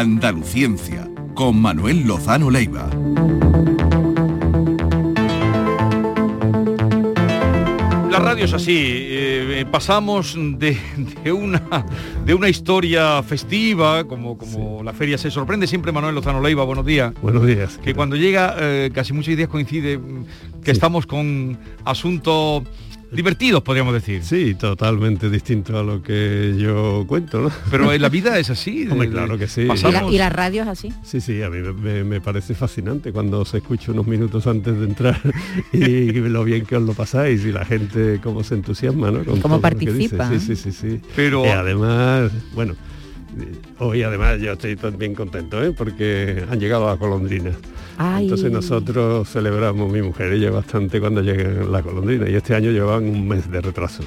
Speaker 30: Andaluciencia, con Manuel Lozano Leiva.
Speaker 5: La radio es así, eh, pasamos de, de una, de una historia festiva, como, como la feria se sorprende siempre Manuel Lozano Leiva, buenos días.
Speaker 31: Buenos días.
Speaker 5: Que cuando llega, eh, casi muchos días coincide mm, que estamos con asuntos divertidos, podríamos decir.
Speaker 31: Sí, totalmente distinto a lo que yo cuento, ¿no?
Speaker 5: Pero en la vida es así. *laughs*
Speaker 31: Hombre, claro que sí.
Speaker 7: ¿Y la, y la radio es así?
Speaker 31: Sí, sí, a mí me, me parece fascinante cuando os escucho unos minutos antes de entrar *laughs* y lo bien que os lo pasáis y la gente cómo se entusiasma, ¿no? Con
Speaker 7: Cómo
Speaker 31: todo lo que dice.
Speaker 7: participa.
Speaker 31: Sí, sí, sí, sí.
Speaker 5: Pero-
Speaker 31: Y además, bueno, hoy además yo estoy también contento, ¿eh? Porque han llegado a golondrinas.
Speaker 7: Ay.
Speaker 31: Entonces nosotros celebramos, mi mujer ella bastante cuando llegan la golondrina y este año llevaban un mes de retraso.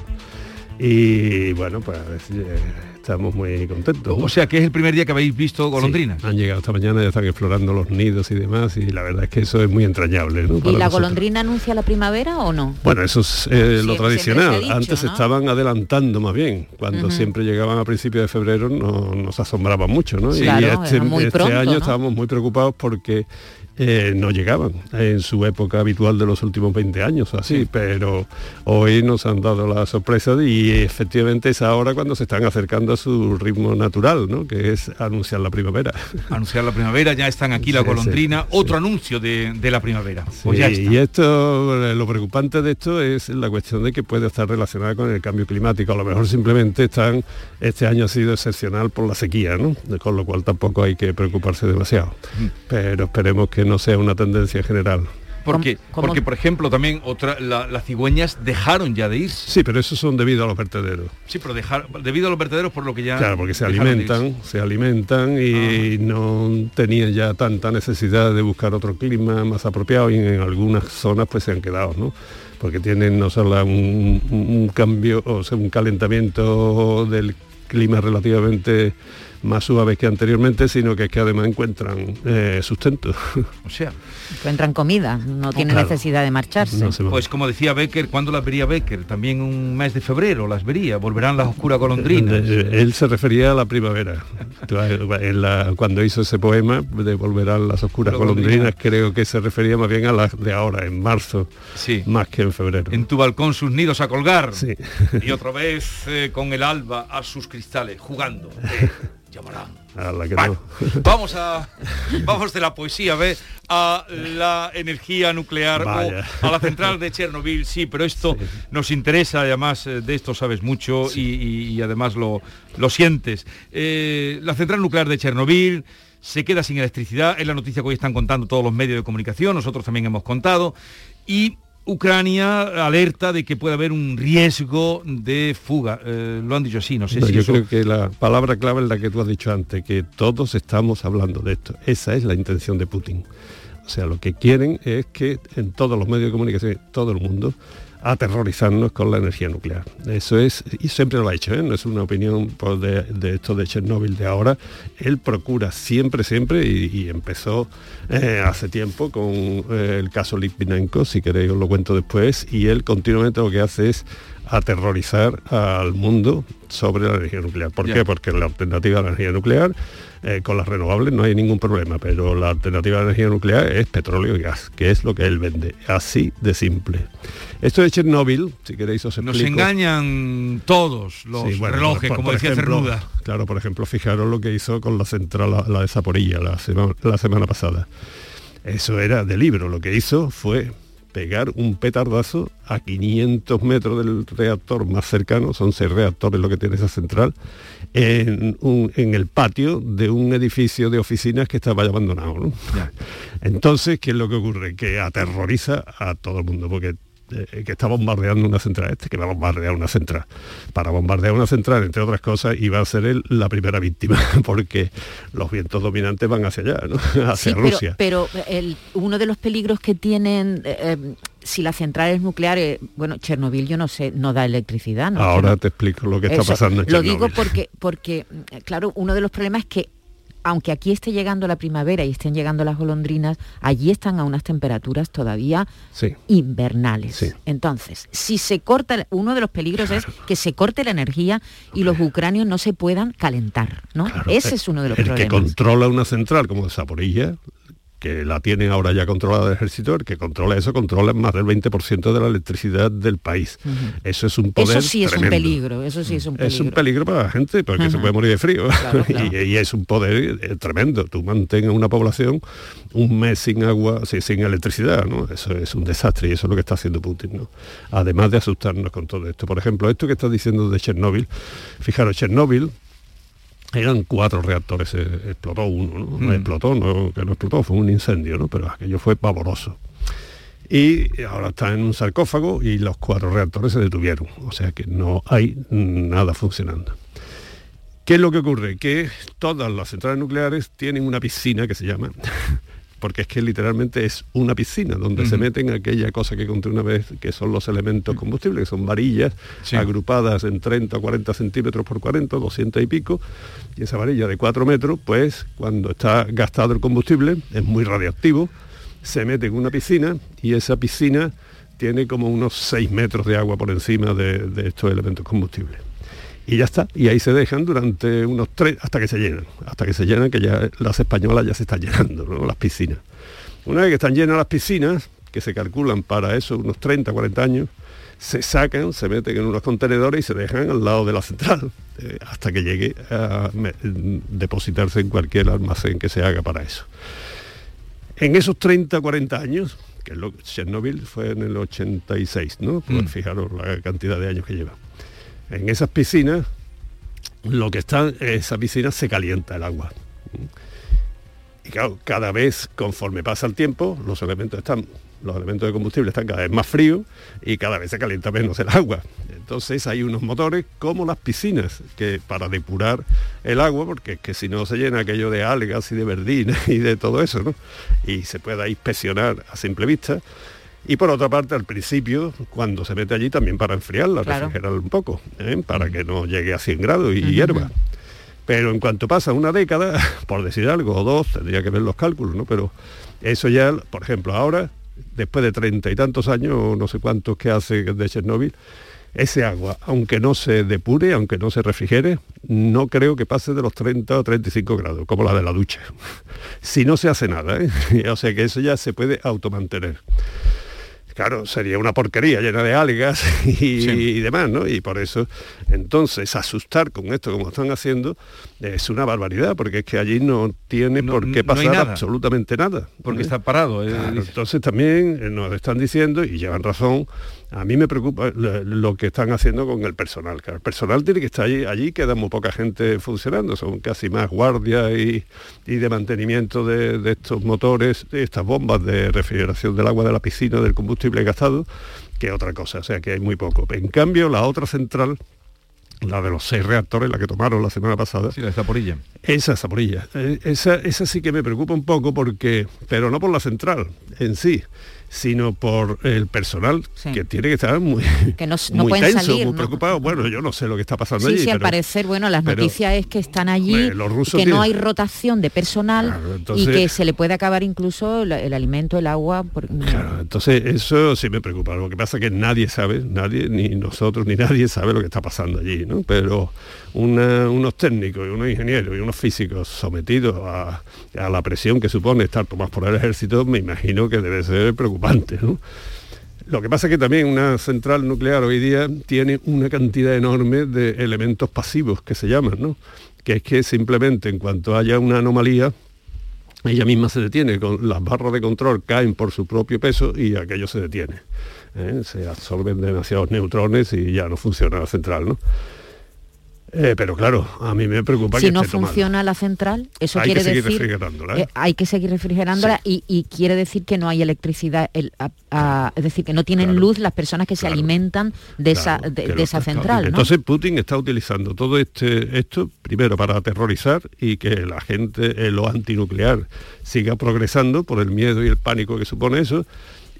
Speaker 31: Y bueno, pues eh, estamos muy contentos.
Speaker 5: O sea, que es el primer día que habéis visto golondrinas.
Speaker 31: Sí, han llegado esta mañana, ya están explorando los nidos y demás y la verdad es que eso es muy entrañable. ¿no?
Speaker 7: ¿Y
Speaker 31: para
Speaker 7: la
Speaker 31: nosotros.
Speaker 7: golondrina anuncia la primavera o no?
Speaker 31: Bueno, eso es eh, lo tradicional.
Speaker 7: dicho,
Speaker 31: Antes
Speaker 7: ¿no?
Speaker 31: estaban adelantando más bien. Cuando siempre llegaban a principios de febrero no, nos asombraba mucho, ¿no?
Speaker 7: Sí.
Speaker 31: y
Speaker 7: Claro,
Speaker 31: este,
Speaker 7: muy
Speaker 31: este
Speaker 7: pronto,
Speaker 31: año
Speaker 7: ¿no?
Speaker 31: estábamos muy preocupados porque eh, no llegaban en su época habitual de los últimos 20 años o así, pero hoy nos han dado la sorpresa y efectivamente es ahora cuando se están acercando a su ritmo natural, ¿no? que es anunciar la primavera. *laughs*
Speaker 5: Anunciar la primavera, ya están aquí la
Speaker 31: Sí,
Speaker 5: golondrina,
Speaker 31: sí,
Speaker 5: otro anuncio de, de la primavera. Pues
Speaker 31: Sí,
Speaker 5: ya está.
Speaker 31: y esto, eh, lo preocupante de esto es la cuestión de que puede estar relacionada con el cambio climático. A lo mejor simplemente están, este año ha sido excepcional por la sequía, ¿no? Con lo cual tampoco hay que preocuparse demasiado.
Speaker 5: Mm.
Speaker 31: Pero esperemos que no sea una tendencia general.
Speaker 5: Porque,
Speaker 31: ¿Cómo?
Speaker 5: porque por ejemplo, también otra, la- las cigüeñas dejaron ya de irse.
Speaker 31: Sí, pero eso son debido a los vertederos.
Speaker 5: Sí, pero dejar, debido a los vertederos por lo que ya.
Speaker 31: Claro, porque se alimentan, se alimentan y no tenían ya tanta necesidad de buscar otro clima más apropiado y en algunas zonas pues se han quedado, ¿no? Porque tienen no solo un- un cambio, o sea, un calentamiento del clima relativamente más suave que anteriormente, sino que es que además encuentran eh, sustento.
Speaker 5: O sea,
Speaker 7: Encuentran comida, no tienen
Speaker 31: claro.
Speaker 7: necesidad de marcharse.
Speaker 5: pues como decía Becker, ¿cuándo las vería Becker? También un mes de febrero las vería, volverán las oscuras golondrinas.
Speaker 31: Eh, Él se refería a la primavera. Tú, eh, en la- cuando hizo ese poema de Volverán las oscuras
Speaker 5: Golondrinas.
Speaker 31: golondrinas, creo que se refería más bien a las de ahora, en marzo,
Speaker 5: Sí.
Speaker 31: más que en febrero.
Speaker 5: En tu balcón sus nidos a colgar.
Speaker 31: Sí.
Speaker 5: Y otra vez eh, con el alba a sus cristales jugando. *laughs* Llamarán.
Speaker 31: A la que
Speaker 5: Bueno,
Speaker 31: no. *laughs*
Speaker 5: vamos a vamos de la poesía ¿ves? a la energía nuclear
Speaker 31: Vaya.
Speaker 5: o a la central de Chernobyl sí pero esto nos interesa además eh, de esto sabes mucho y además lo, lo sientes Eh, la central nuclear de Chernobyl se queda sin electricidad es la noticia que hoy están contando todos los medios de comunicación nosotros también hemos contado y Ucrania alerta de que puede haber un riesgo de fuga. Eh, lo han dicho así, no sé
Speaker 31: No,
Speaker 5: si
Speaker 31: yo
Speaker 5: eso-
Speaker 31: creo que la palabra clave es la que tú has dicho antes, que todos estamos hablando de esto. Esa es la intención de Putin. O sea, lo que quieren es que en todos los medios de comunicación, todo el mundo, aterrorizarnos con la energía nuclear. Eso es, y siempre lo ha hecho, ¿eh? no es una opinión pues, de, esto de Chernóbil de ahora. Él procura siempre, siempre, y, y empezó eh, hace tiempo con eh, el caso Litvinenko, si queréis os lo cuento después, y él continuamente lo que hace es aterrorizar al mundo sobre la energía nuclear. ¿Por qué? Porque la alternativa a la energía nuclear, eh, con las renovables no hay ningún problema, pero la alternativa a la energía nuclear es petróleo y gas, que es lo que él vende. Así de simple. Esto de Chernóbil, si queréis os
Speaker 5: Nos
Speaker 31: explico.
Speaker 5: engañan todos los
Speaker 31: Sí, bueno,
Speaker 5: relojes,
Speaker 31: por-
Speaker 5: como
Speaker 31: por
Speaker 5: decía
Speaker 31: ejemplo,
Speaker 5: Cernuda.
Speaker 31: Claro, por ejemplo, fijaros lo que hizo con la central, la, la de Zaporilla, la, sema- la semana pasada. Eso era de libro. Lo que hizo fue pegar un petardazo a 500 metros del reactor más cercano, son seis reactores lo que tiene esa central, en, un- en el patio de un edificio de oficinas que estaba ya abandonado. ¿no? *laughs* Entonces, ¿qué es lo que ocurre? Que aterroriza a todo el mundo, porque eh, que está bombardeando una central, este que va a bombardear una central. Para bombardear una central, entre otras cosas, iba a ser él la primera víctima, *laughs* porque los vientos dominantes van hacia allá, ¿no? *laughs* hacia
Speaker 7: Sí,
Speaker 31: Rusia.
Speaker 7: pero el- uno de los peligros que tienen, eh, eh, si las centrales nucleares, bueno, Chernobyl yo no sé, no da electricidad, ¿no?
Speaker 31: Ahora te explico lo que está
Speaker 7: Eso,
Speaker 31: pasando en
Speaker 7: Lo digo porque, porque, claro, uno de los problemas es que aunque aquí esté llegando la primavera y estén llegando las golondrinas, allí están a unas temperaturas todavía
Speaker 31: Sí.
Speaker 7: invernales. Entonces, si se corta, uno de los peligros es que se corte la energía y los ucranios no se puedan calentar, ¿no? Ese es uno de los
Speaker 31: el que
Speaker 7: problemas.
Speaker 31: controla una central como Zaporilla, que la tiene ahora ya controlada el ejército, el que controla eso controla más del 20% de la electricidad del país. Eso es un poder
Speaker 7: Eso sí es un peligro, eso sí es un peligro.
Speaker 31: Es un peligro para la gente porque se puede morir de frío.
Speaker 7: Claro, *laughs* claro.
Speaker 31: y, y es un poder eh, tremendo. Tú mantengas una población un mes sin agua, sin, sin electricidad, ¿no? Eso es un desastre y eso es lo que está haciendo Putin, ¿no? Además de asustarnos con todo esto. Por ejemplo, esto que estás diciendo de Chernóbil, fijaros, Chernóbil eran cuatro reactores, eh, explotó uno, ¿no? No
Speaker 5: Mm.
Speaker 31: explotó, no, que no explotó, fue un incendio, ¿no? Pero aquello fue pavoroso. Y ahora está en un sarcófago y los cuatro reactores se detuvieron. O sea que no hay nada funcionando. ¿Qué es lo que ocurre? Que todas las centrales nucleares tienen una piscina que se llama, *laughs* porque es que literalmente es una piscina donde se meten aquella cosa que conté una vez, que son los elementos combustibles, que son varillas agrupadas en 30 o 40 centímetros por 40, 200 y pico, y esa varilla de 4 metros, pues cuando está gastado el combustible, es muy radiactivo, se mete en una piscina y esa piscina tiene como unos 6 metros de agua por encima de, de estos elementos combustibles. Y ya está, y ahí se dejan durante unos tres, hasta que se llenan, hasta que se llenan, que ya las españolas ya se están llenando, ¿no? las piscinas. Una vez que están llenas las piscinas, que se calculan para eso unos 30, 40 años, se sacan, se meten en unos contenedores y se dejan al lado de la central, eh, hasta que llegue a me- depositarse en cualquier almacén que se haga para eso. En esos 30, 40 años, que es lo, Chernobyl fue en el 86, ¿no? Pues
Speaker 5: Mm.
Speaker 31: fijaros la cantidad de años que lleva. En esas piscinas, lo que está, esa piscina se calienta el agua. Y claro, cada vez, conforme pasa el tiempo, los elementos están, los elementos de combustible están cada vez más fríos y cada vez se calienta menos el agua. Entonces hay unos motores como las piscinas, que para depurar el agua, porque es que si no se llena aquello de algas y de verdinas *laughs* y de todo eso, ¿no? Y se pueda inspeccionar a simple vista. Y por otra parte, al principio, cuando se mete allí, también para enfriarla,
Speaker 7: Claro.
Speaker 31: refrigerarla un poco, ¿eh? para que no llegue a 100 grados y hierva. Pero en cuanto pasa una década, *laughs* por decir algo, o dos, tendría que ver los cálculos, ¿no? Pero eso ya, por ejemplo, ahora, después de treinta y tantos años, no sé cuántos que hace de Chernóbil, ese agua, aunque no se depure, aunque no se refrigere, no creo que pase de los 30 o 35 grados, como la de la ducha. *laughs* si no se hace nada, ¿eh? *laughs* o sea que eso ya se puede automantener. Claro, sería una porquería llena de algas *laughs* y, y demás, ¿no? Y por eso, entonces, asustar con esto como están haciendo es una barbaridad, porque es que allí no tiene por qué
Speaker 5: no
Speaker 31: pasar
Speaker 5: nada.
Speaker 31: absolutamente nada.
Speaker 5: Porque
Speaker 31: ¿eh?
Speaker 5: está parado. eh,
Speaker 31: Claro, entonces también eh, nos están diciendo, y llevan razón, a mí me preocupa lo, lo que están haciendo con el personal. Claro, el personal tiene que estar allí, allí queda muy poca gente funcionando, son casi más guardias y, y de mantenimiento de, de estos motores, de estas bombas de refrigeración del agua de la piscina, del combustible gastado, que otra cosa, o sea que hay muy poco. En cambio, la otra central, la de los seis reactores, la que tomaron la semana pasada,
Speaker 5: Sí, la de Zaporilla.
Speaker 31: esa Zaporilla. Eh, esa, esa sí que me preocupa un poco porque, pero no por la central en sí, sino por el personal que tiene que estar muy,
Speaker 7: Que no, no
Speaker 31: muy
Speaker 7: pueden
Speaker 31: tenso,
Speaker 7: salir.
Speaker 31: muy
Speaker 7: ¿no?
Speaker 31: preocupado. Bueno, yo no sé lo que está pasando
Speaker 7: Sí,
Speaker 31: allí.
Speaker 7: sí, al parecer, bueno, las
Speaker 31: pero-
Speaker 7: noticias es que están allí,
Speaker 31: Hombre, los rusos
Speaker 7: que no hay rotación de personal
Speaker 31: entonces-
Speaker 7: y que se le puede acabar incluso el, el alimento, el agua. por-
Speaker 31: Entonces, eso sí me preocupa. Lo que pasa es que nadie sabe, nadie, ni nosotros, ni nadie sabe lo que está pasando allí, ¿no? Pero una- unos técnicos y unos ingenieros y unos físicos sometidos a, a la presión que supone estar tomados por el ejército, me imagino que debe ser preocupante, Lo que pasa es que también una central nuclear hoy día tiene una cantidad enorme de elementos pasivos que se llaman. Que es que simplemente en cuanto haya una anomalía, ella misma se detiene, con las barras de control caen por su propio peso y aquello se detiene. ¿eh? Se absorben demasiados neutrones y ya no funciona la central. Eh, pero claro, a mí me preocupa
Speaker 7: si
Speaker 31: que
Speaker 7: no funciona la central, eso
Speaker 31: Hay
Speaker 7: quiere
Speaker 31: que seguir
Speaker 7: decir
Speaker 31: refrigerándola, ¿eh?
Speaker 7: eh, hay que seguir refrigerándola y, y quiere decir que no hay electricidad, el- a- a- es decir, que no tienen luz las personas que se alimentan de esa, de, de central. ¿no?
Speaker 31: Entonces Putin está utilizando todo este esto primero para aterrorizar y que la gente en lo antinuclear siga progresando por el miedo y el pánico que supone eso.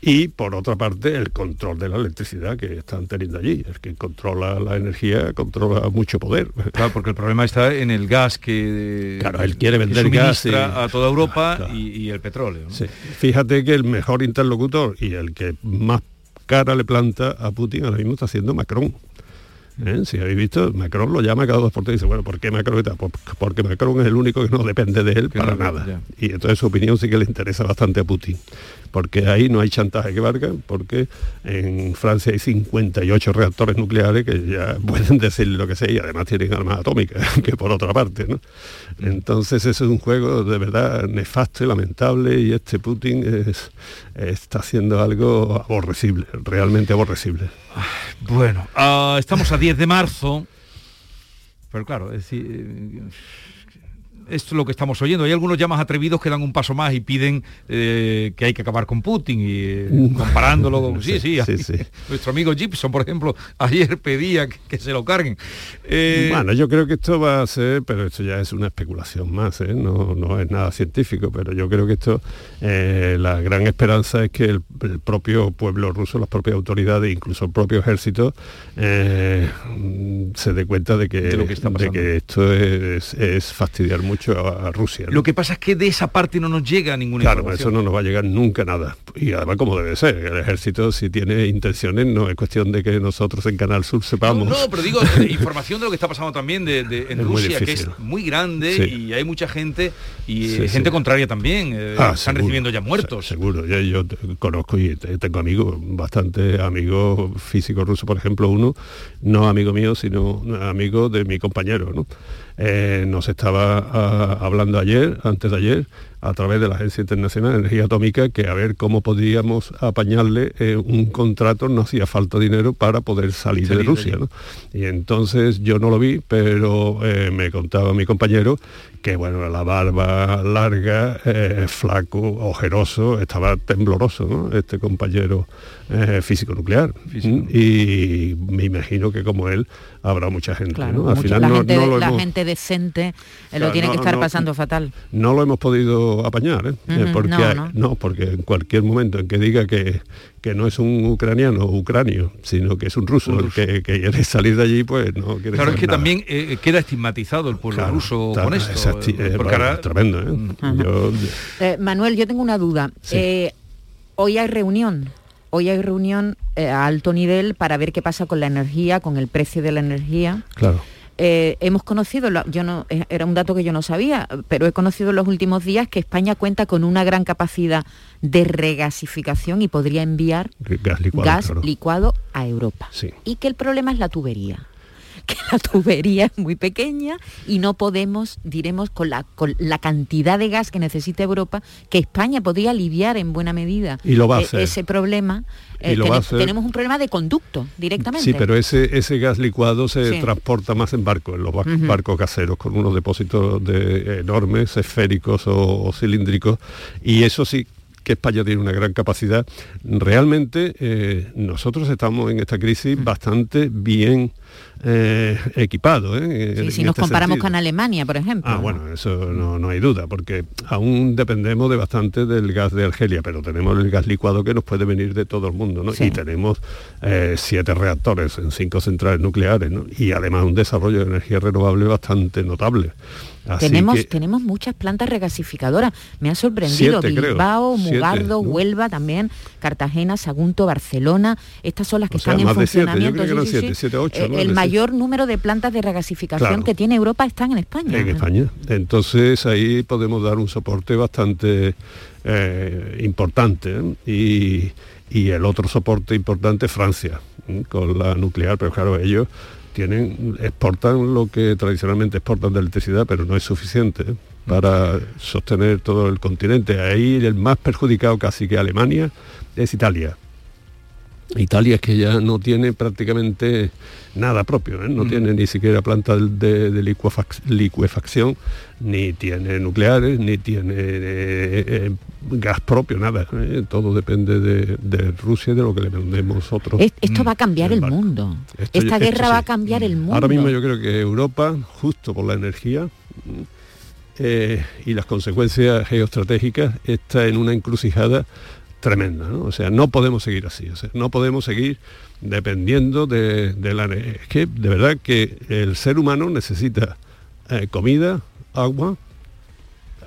Speaker 31: Y por otra parte el control de la electricidad que están teniendo allí. El que controla la energía controla mucho poder.
Speaker 5: Claro, porque el problema está en el gas que
Speaker 31: Claro, él quiere vender gas y-
Speaker 5: a toda Europa y, y el petróleo. ¿no?
Speaker 31: Sí. Fíjate que el mejor interlocutor y el que más cara le planta a Putin ahora mismo está siendo Macron. ¿Eh? Si habéis visto, Macron lo llama cada dos por tres y dice, bueno, ¿por qué Macron? tal? Por- Porque Macron es el único que no depende de él para nada.
Speaker 5: ya.
Speaker 31: Y entonces su opinión sí que le interesa bastante a Putin. Porque ahí no hay chantaje que valga, porque en Francia hay 58 reactores nucleares que ya *laughs* pueden decir lo que sea y además tienen armas atómicas, *laughs* que por otra parte, ¿no? Entonces eso es un juego de verdad nefasto y lamentable y este Putin es- está haciendo algo aborrecible, realmente aborrecible.
Speaker 5: Bueno, ah, estamos a 10 de marzo, pero claro, es decir, eh, esto es lo que estamos oyendo. Hay algunos ya más atrevidos que dan un paso más y piden eh, que hay que acabar con Putin y eh, comparándolo con... *laughs* Sí, sí,
Speaker 31: Sí, sí. *laughs*
Speaker 5: nuestro amigo Gibson, por ejemplo, ayer pedía que, que se lo carguen. Eh,
Speaker 31: Bueno, yo creo que esto va a ser, pero esto ya es una especulación más, no, no es nada científico, pero yo creo que esto, la gran esperanza es que el, el propio pueblo ruso, las propias autoridades, incluso el propio ejército, se dé cuenta de que,
Speaker 5: De lo que está
Speaker 31: de que esto es, es fastidiar mucho a, a Rusia. ¿no?
Speaker 5: Lo que pasa es que de esa parte no nos llega ninguna
Speaker 31: Claro,
Speaker 5: información.
Speaker 31: eso no nos va a llegar nunca nada. Y además como debe ser, el ejército si tiene intenciones no es cuestión de que nosotros en Canal Sur sepamos.
Speaker 5: No, pero digo, *laughs* información de lo que está pasando también de, de- en
Speaker 31: Es
Speaker 5: Rusia, que es muy grande
Speaker 31: Sí.
Speaker 5: y hay mucha gente y
Speaker 31: Sí,
Speaker 5: eh, gente
Speaker 31: sí.
Speaker 5: contraria también. eh,
Speaker 31: Ah,
Speaker 5: están
Speaker 31: seguro,
Speaker 5: recibiendo ya muertos.
Speaker 31: se- Seguro, yo, conozco y te- tengo amigos, bastante amigos físicos rusos, por ejemplo, uno, no amigo mío, sino amigo de mi compañero, ¿no? Eh, nos estaba ah, hablando ayer, antes de ayer, a través de la Agencia Internacional de Energía Atómica, que a ver cómo podíamos apañarle eh, un contrato, no hacía falta dinero para poder salir,
Speaker 5: Salir
Speaker 31: de Rusia. Y entonces yo no lo vi, pero eh, me contaba mi compañero que bueno, la barba larga, eh, flaco, ojeroso, estaba tembloroso, ¿no? Este compañero eh, físico nuclear. Mm, Y me imagino que como él habrá mucha gente.
Speaker 7: Claro,
Speaker 31: ¿no? Al
Speaker 7: mucho-
Speaker 31: final
Speaker 7: la,
Speaker 31: no,
Speaker 7: gente,
Speaker 31: no lo
Speaker 7: la
Speaker 31: hemos-
Speaker 7: gente decente eh,
Speaker 31: Claro,
Speaker 7: lo tiene que estar
Speaker 31: no,
Speaker 7: pasando fatal.
Speaker 31: no lo hemos podido apañar, ¿eh? Eh, porque
Speaker 7: no,
Speaker 31: hay-
Speaker 7: no.
Speaker 31: no, porque en cualquier momento en que diga que, que no es un ucraniano o ucranio, sino que es un ruso, el que, que quiere salir de allí, pues no quiere
Speaker 5: Claro, es que
Speaker 31: nada.
Speaker 5: también eh, queda estigmatizado el pueblo
Speaker 31: Claro,
Speaker 5: ruso
Speaker 31: está-
Speaker 5: con esto.
Speaker 31: es
Speaker 5: eh, porque
Speaker 31: bueno,
Speaker 5: ahora-
Speaker 31: es tremendo, ¿eh? Yo-
Speaker 7: Eh, Manuel, yo tengo una duda.
Speaker 31: Sí.
Speaker 7: Eh, hoy hay reunión. Hoy hay reunión eh, a alto nivel para ver qué pasa con la energía, con el precio de la energía.
Speaker 31: Claro.
Speaker 7: Eh, hemos conocido, yo no, eh, era un dato que yo no sabía, pero he conocido en los últimos días que España cuenta con una gran capacidad de regasificación y podría enviar gas licuado, a Europa. Y que el problema es la tubería que la tubería es muy pequeña y no podemos, diremos, con la, con la cantidad de gas que necesita Europa, que España podría aliviar en buena medida
Speaker 31: e,
Speaker 7: ese problema. Eh, tenemos un problema de conducto directamente.
Speaker 31: Sí, pero ese, ese gas licuado se transporta más en barcos, en los barcos caseros, con unos depósitos de, enormes, esféricos o cilíndricos, y eso sí que España tiene una gran capacidad. Realmente eh, nosotros estamos en esta crisis bastante bien eh, equipados.
Speaker 7: ¿eh? si nos este comparamos con Alemania, por ejemplo.
Speaker 31: Ah, bueno, eso no, hay duda, porque aún dependemos de bastante del gas de Argelia, pero tenemos el gas licuado que nos puede venir de todo el mundo, ¿no? Y tenemos siete reactores en cinco centrales nucleares, Y además un desarrollo de energía renovable bastante notable
Speaker 7: tenemos, tenemos muchas plantas regasificadoras. Me ha sorprendido Bilbao, Mugardo, Huelva también, Cartagena, Sagunto, Barcelona. Estas son las que están en funcionamiento. el mayor número de plantas de regasificación que tiene Europa están en España.
Speaker 31: En España. Entonces ahí podemos dar un soporte bastante eh, importante. Y, y el otro soporte importante es Francia, con la nuclear, pero claro, ellos tienen, exportan lo que tradicionalmente exportan de electricidad, pero no es suficiente ¿eh? para sostener todo el continente. Ahí el más perjudicado casi que Alemania es Italia. Italia es que ya no tiene prácticamente nada propio, ¿eh? no mm. tiene ni siquiera planta de, liquefacción, ni tiene nucleares, ni tiene eh, eh, gas propio, nada. Todo depende de, Rusia y de lo que le vendemos nosotros.
Speaker 7: esto va a cambiar el, mundo. Esta guerra va a cambiar el mundo.
Speaker 31: Ahora mismo yo creo que Europa, justo por la energía, y las consecuencias geoestratégicas está en una encrucijada tremenda. ¿no? O sea, no podemos seguir así. O sea, no podemos seguir dependiendo de, la... Es que de verdad que el ser humano necesita eh, comida, agua,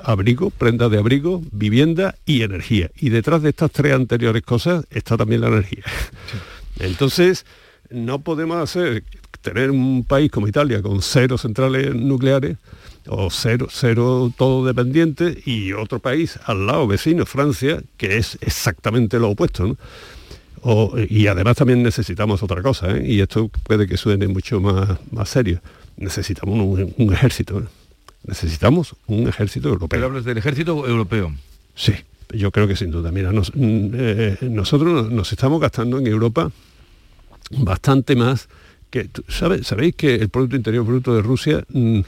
Speaker 31: abrigo, prenda de abrigo, vivienda y energía. Y detrás de estas tres anteriores cosas está también la energía. Entonces, no podemos hacer tener un país como Italia con cero centrales nucleares o cero, cero todo dependiente y otro país al lado vecino, Francia, que es exactamente lo opuesto. y además también necesitamos otra cosa, ¿eh? y esto puede que suene mucho más, más serio. Necesitamos un, ejército. ¿eh? Necesitamos un ejército europeo.
Speaker 5: ¿Pero hablas del ejército europeo?
Speaker 31: Sí, yo creo que sin duda. Mira, mm, eh, nosotros nos estamos gastando en Europa bastante más que... ¿Sabéis que el Producto Interior Bruto de Rusia... Mm,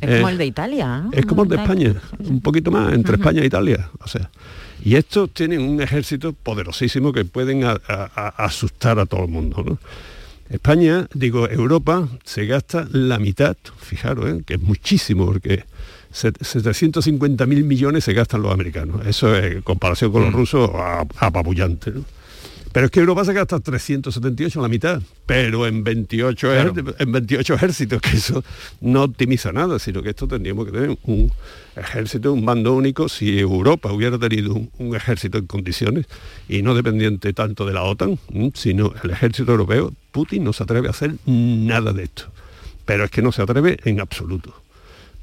Speaker 7: es como eh, el de Italia.
Speaker 31: Es como el de España, un poquito más, entre España e Italia. O sea, y estos tienen un ejército poderosísimo que pueden asustar a todo el mundo. España, digo, Europa se gasta la mitad, fijaros, ¿eh? que es muchísimo, porque 750 mil millones se gastan los americanos. Eso es, en comparación con los mm. rusos, apabullante. Pero es que Europa se gasta 378, la mitad, pero en 28, en 28 ejércitos, que eso no optimiza nada, sino que esto tendríamos que tener un ejército, un mando único, si Europa hubiera tenido un, ejército en condiciones y no dependiente tanto de la OTAN, sino el ejército europeo, Putin no se atreve a hacer nada de esto. Pero es que no se atreve en absoluto.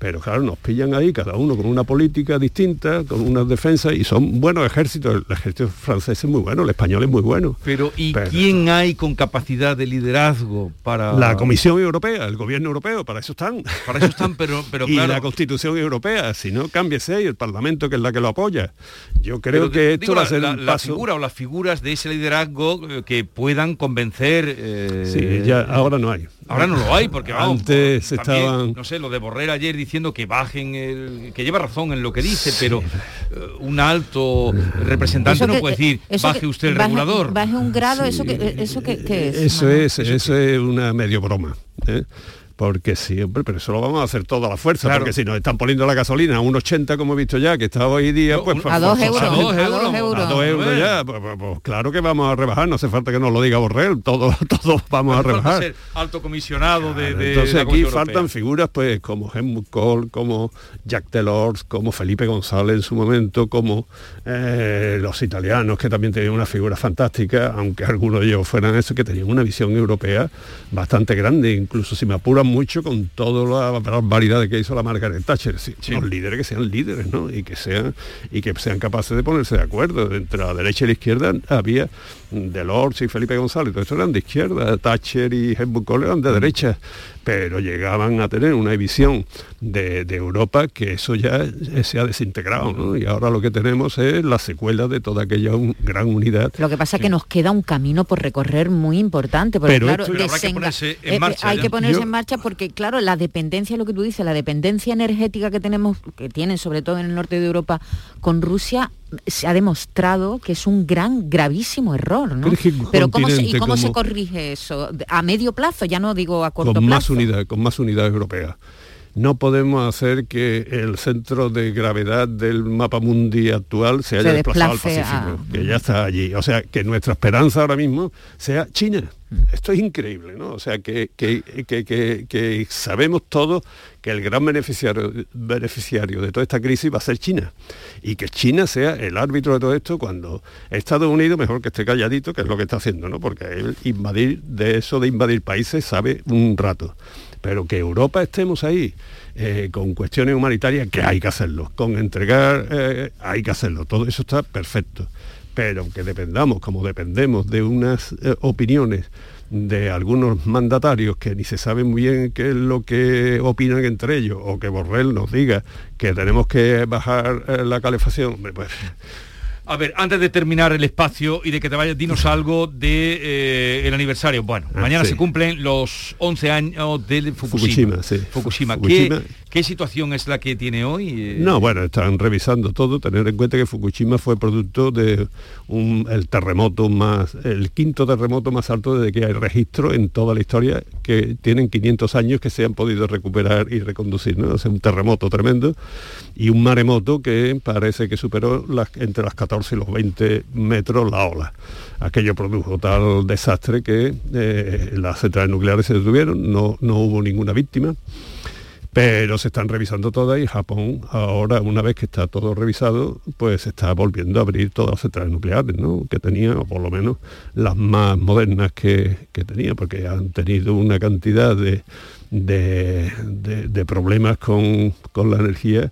Speaker 31: Pero claro, nos pillan ahí cada uno con una política distinta, con unas defensas y son buenos ejércitos. El ejército francés es muy bueno, el español es muy bueno.
Speaker 5: Pero ¿y quién hay con capacidad de liderazgo para...?
Speaker 31: La Comisión Europea, el gobierno europeo, para eso están.
Speaker 5: Para eso están, pero, pero *laughs*
Speaker 31: y la Constitución Europea, si no, cámbiese y el Parlamento que es la que lo apoya. Yo creo que esto va a ser
Speaker 5: la, figura o las figuras de ese liderazgo eh, que puedan convencer...
Speaker 31: Eh, sí, ya ahora no hay.
Speaker 5: Ahora no lo hay, porque
Speaker 31: vamos, antes estaban...
Speaker 5: No sé, lo de Borrell ayer diciendo que bajen, el, que lleva razón en lo que dice, pero eh, un alto representante no puede decir, baje usted el regulador.
Speaker 7: Baje un grado, eso que, eso que, es.
Speaker 31: Eso es, eso es una medio broma. ¿eh? Porque siempre, pero eso lo vamos a hacer toda la fuerza, porque si nos están poniendo la gasolina a un 80, como he visto ya, que está hoy día, pues...
Speaker 7: a, dos euros, a,
Speaker 31: dos euros, a dos euros. ya, pues, pues, pues, claro que vamos a rebajar, no hace falta que nos lo diga Borrell, todos, *laughs* todos vamos a rebajar. Ser
Speaker 5: alto comisionado de,
Speaker 31: Entonces aquí faltan figuras pues como Helmut Kohl, como Jack Delors, como Felipe González en su momento, como eh, los italianos, que también tenían una figura fantástica, aunque algunos de ellos fueran eso, que tenían una visión europea bastante grande, incluso si me apuran mucho con toda la barbaridad que hizo la Margaret Thatcher. Sí, Los líderes que sean líderes, ¿no? Y que sean y que sean capaces de ponerse de acuerdo. Entre la derecha y la izquierda había Delors y Felipe González, todos eran de izquierda, Thatcher y Helmut Kohl eran de derecha, pero llegaban a tener una visión de, de Europa que eso ya se ha desintegrado, ¿no? Y ahora lo que tenemos es la secuela de toda aquella un- gran unidad.
Speaker 7: Lo que pasa es que nos queda un camino por recorrer muy importante, porque
Speaker 31: Pero
Speaker 7: claro,
Speaker 31: esto- Pero habrá que
Speaker 7: desenga-
Speaker 31: ponerse en
Speaker 7: eh, eh, hay
Speaker 31: ya.
Speaker 7: que ponerse
Speaker 31: Yo-
Speaker 7: en marcha porque claro, la dependencia, lo que tú dices, la dependencia energética que tenemos, que tienen sobre todo en el norte de Europa con Rusia, se ha demostrado que es un gran, gravísimo error, ¿no?
Speaker 31: Pero
Speaker 7: Pero ¿cómo se, ¿y cómo se corrige eso? A medio plazo, ya no digo a corto
Speaker 31: con más unidad, con más unidad europea. No podemos hacer que el centro de gravedad del mapa mundi actual se haya
Speaker 7: Se
Speaker 31: desplazado al Pacífico,
Speaker 7: a-
Speaker 31: que ya está allí. O sea, que nuestra esperanza ahora mismo sea China. Esto es increíble, ¿no? O sea, que, que- que- sabemos todos que el gran beneficiario, beneficiario de toda esta crisis va a ser China. Y que China sea el árbitro de todo esto cuando Estados Unidos, mejor que esté calladito, que es lo que está haciendo, ¿no? Porque él invadir, de eso de invadir países sabe un rato. Pero que Europa estemos ahí eh, con cuestiones humanitarias, que hay que hacerlo. Con entregar, eh, hay que hacerlo. Todo eso está perfecto. Pero que dependamos, como dependemos de unas eh, opiniones de algunos mandatarios que ni se sabe muy bien qué es lo que opinan entre ellos, o que Borrell nos diga que tenemos que bajar eh, la calefacción, pues
Speaker 5: A ver, antes de terminar el espacio y de que te vayas, dinos algo de eh, el aniversario. Bueno,
Speaker 31: Ah,
Speaker 5: mañana
Speaker 31: sí.
Speaker 5: se cumplen los 11 años de Fukushima.
Speaker 31: Fukushima, sí.
Speaker 5: Fukushima.
Speaker 31: Fukushima.
Speaker 5: ¿Qué, qué situación es la que tiene hoy?
Speaker 31: No, bueno, están revisando todo, tener en cuenta que Fukushima fue producto de un- el terremoto más, el quinto terremoto más alto desde que hay registro en toda la historia, que tienen 500 años que se han podido recuperar y reconducir, ¿no? O un terremoto tremendo y un maremoto que parece que superó las- entre las 14 y los 20 metros la ola. Aquello produjo tal desastre que eh, las centrales nucleares se detuvieron, no, no hubo ninguna víctima pero se están revisando todas y Japón ahora, una vez que está todo revisado, pues está volviendo a abrir todas las centrales nucleares, ¿no? Que tenía, o por lo menos las más modernas que, que tenía, porque han tenido una cantidad de, de, de- problemas con, con la energía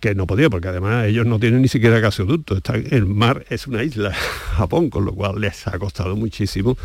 Speaker 31: que no podía, porque además ellos no tienen ni siquiera gasoducto, están, el mar es una isla, *laughs* Japón, con lo cual les ha costado muchísimo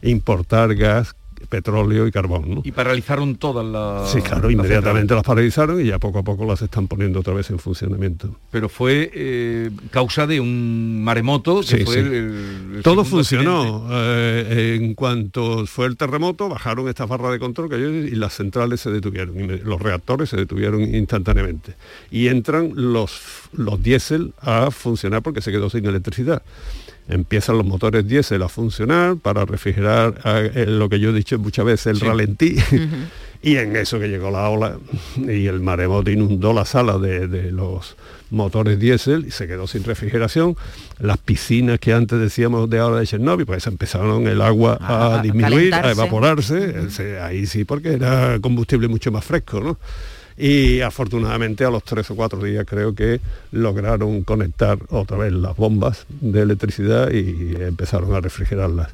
Speaker 31: importar gas, petróleo y carbón. ¿no?
Speaker 5: Y paralizaron todas las...
Speaker 31: Sí, claro, inmediatamente las paralizaron y ya poco a poco las están poniendo otra vez en funcionamiento.
Speaker 5: Pero fue eh, causa de un maremoto que
Speaker 31: Sí,
Speaker 5: fue
Speaker 31: sí.
Speaker 5: el- el
Speaker 31: Todo funcionó. Eh, en cuanto fue el terremoto, bajaron estas barras de control que y las centrales se detuvieron, y los reactores se detuvieron instantáneamente. Y entran los, los diésel a funcionar porque se quedó sin electricidad. Empiezan los motores diésel a funcionar para refrigerar eh, lo que yo he dicho muchas veces, el
Speaker 5: Sí.
Speaker 31: ralentí. *laughs* Y en eso que llegó la ola y el maremoto inundó la sala de, de los motores diésel y se quedó sin refrigeración. Las piscinas que antes decíamos de ahora de Chernóbil, pues empezaron el agua a, disminuir, a evaporarse. Ahí sí, porque era combustible mucho más fresco, ¿no? Y afortunadamente a los tres o cuatro días creo que lograron conectar otra vez las bombas de electricidad y empezaron a refrigerarlas.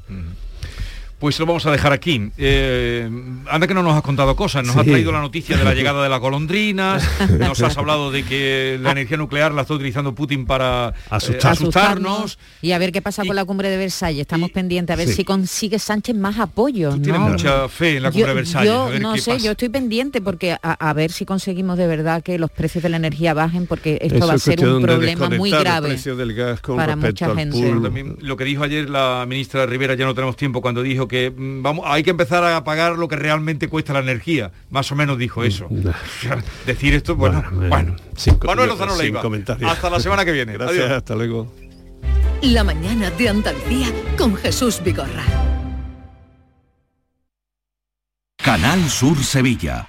Speaker 5: Pues lo vamos a dejar aquí. Eh, anda que no nos has contado cosas. Nos
Speaker 31: Sí.
Speaker 5: has traído la noticia de la *laughs* llegada de las golondrinas, nos has hablado de que la energía nuclear la está utilizando Putin para eh,
Speaker 31: Asustar.
Speaker 5: asustarnos.
Speaker 7: Y a ver qué pasa con la cumbre de Versalles. Estamos pendientes a ver
Speaker 5: Sí.
Speaker 7: si consigue Sánchez más apoyo.
Speaker 5: Tú tienes
Speaker 7: ¿no?
Speaker 5: mucha fe en la cumbre
Speaker 7: yo,
Speaker 5: de Versalles.
Speaker 7: yo
Speaker 5: a ver
Speaker 7: no
Speaker 5: qué
Speaker 7: sé,
Speaker 5: pasa.
Speaker 7: yo estoy pendiente porque a, a ver si conseguimos de verdad que los precios de la energía bajen porque esto
Speaker 31: Eso
Speaker 7: va a ser un problema muy grave
Speaker 31: del gas con
Speaker 7: para mucha
Speaker 31: al
Speaker 7: gente.
Speaker 31: pool.
Speaker 5: Pero también lo que dijo ayer la ministra Rivera, ya no tenemos tiempo, cuando dijo que mm, vamos, hay que empezar a pagar lo que realmente cuesta la energía. Más o menos dijo eso. Decir esto, bueno, bueno.
Speaker 31: Sin-
Speaker 5: Manuel Lozano
Speaker 31: sin
Speaker 5: Leiva.
Speaker 31: comentarios.
Speaker 5: Hasta la semana que viene.
Speaker 31: Gracias,
Speaker 5: Adiós.
Speaker 31: hasta luego.
Speaker 26: La mañana de Andalucía con Jesús Vigorra.
Speaker 28: Canal Sur Sevilla.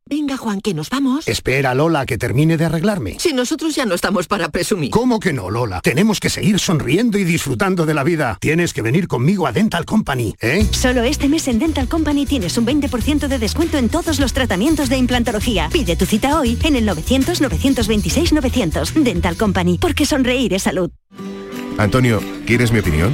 Speaker 32: Venga, Juan, que nos vamos.
Speaker 33: Espera, Lola, que termine de arreglarme.
Speaker 32: Si nosotros ya no estamos para presumir.
Speaker 33: ¿Cómo que no, Lola? Tenemos que seguir sonriendo y disfrutando de la vida. Tienes que venir conmigo a Dental Company, ¿eh?
Speaker 2: Solo este mes en Dental Company tienes un 20% de descuento en todos los tratamientos de implantología. Pide tu cita hoy en el 900-926-900. Dental Company, porque sonreír es salud.
Speaker 34: Antonio, ¿quieres mi opinión?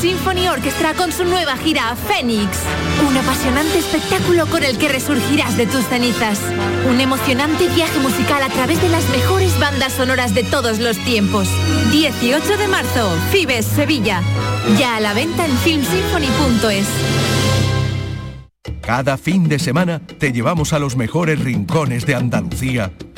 Speaker 1: Symphony Orchestra con su nueva gira Phoenix. Un apasionante espectáculo con el que resurgirás de tus cenizas. Un emocionante viaje musical a través de las mejores bandas sonoras de todos los tiempos. 18 de marzo, Fibes, Sevilla. Ya a la venta en filmsymphony.es.
Speaker 30: Cada fin de semana te llevamos a los mejores rincones de Andalucía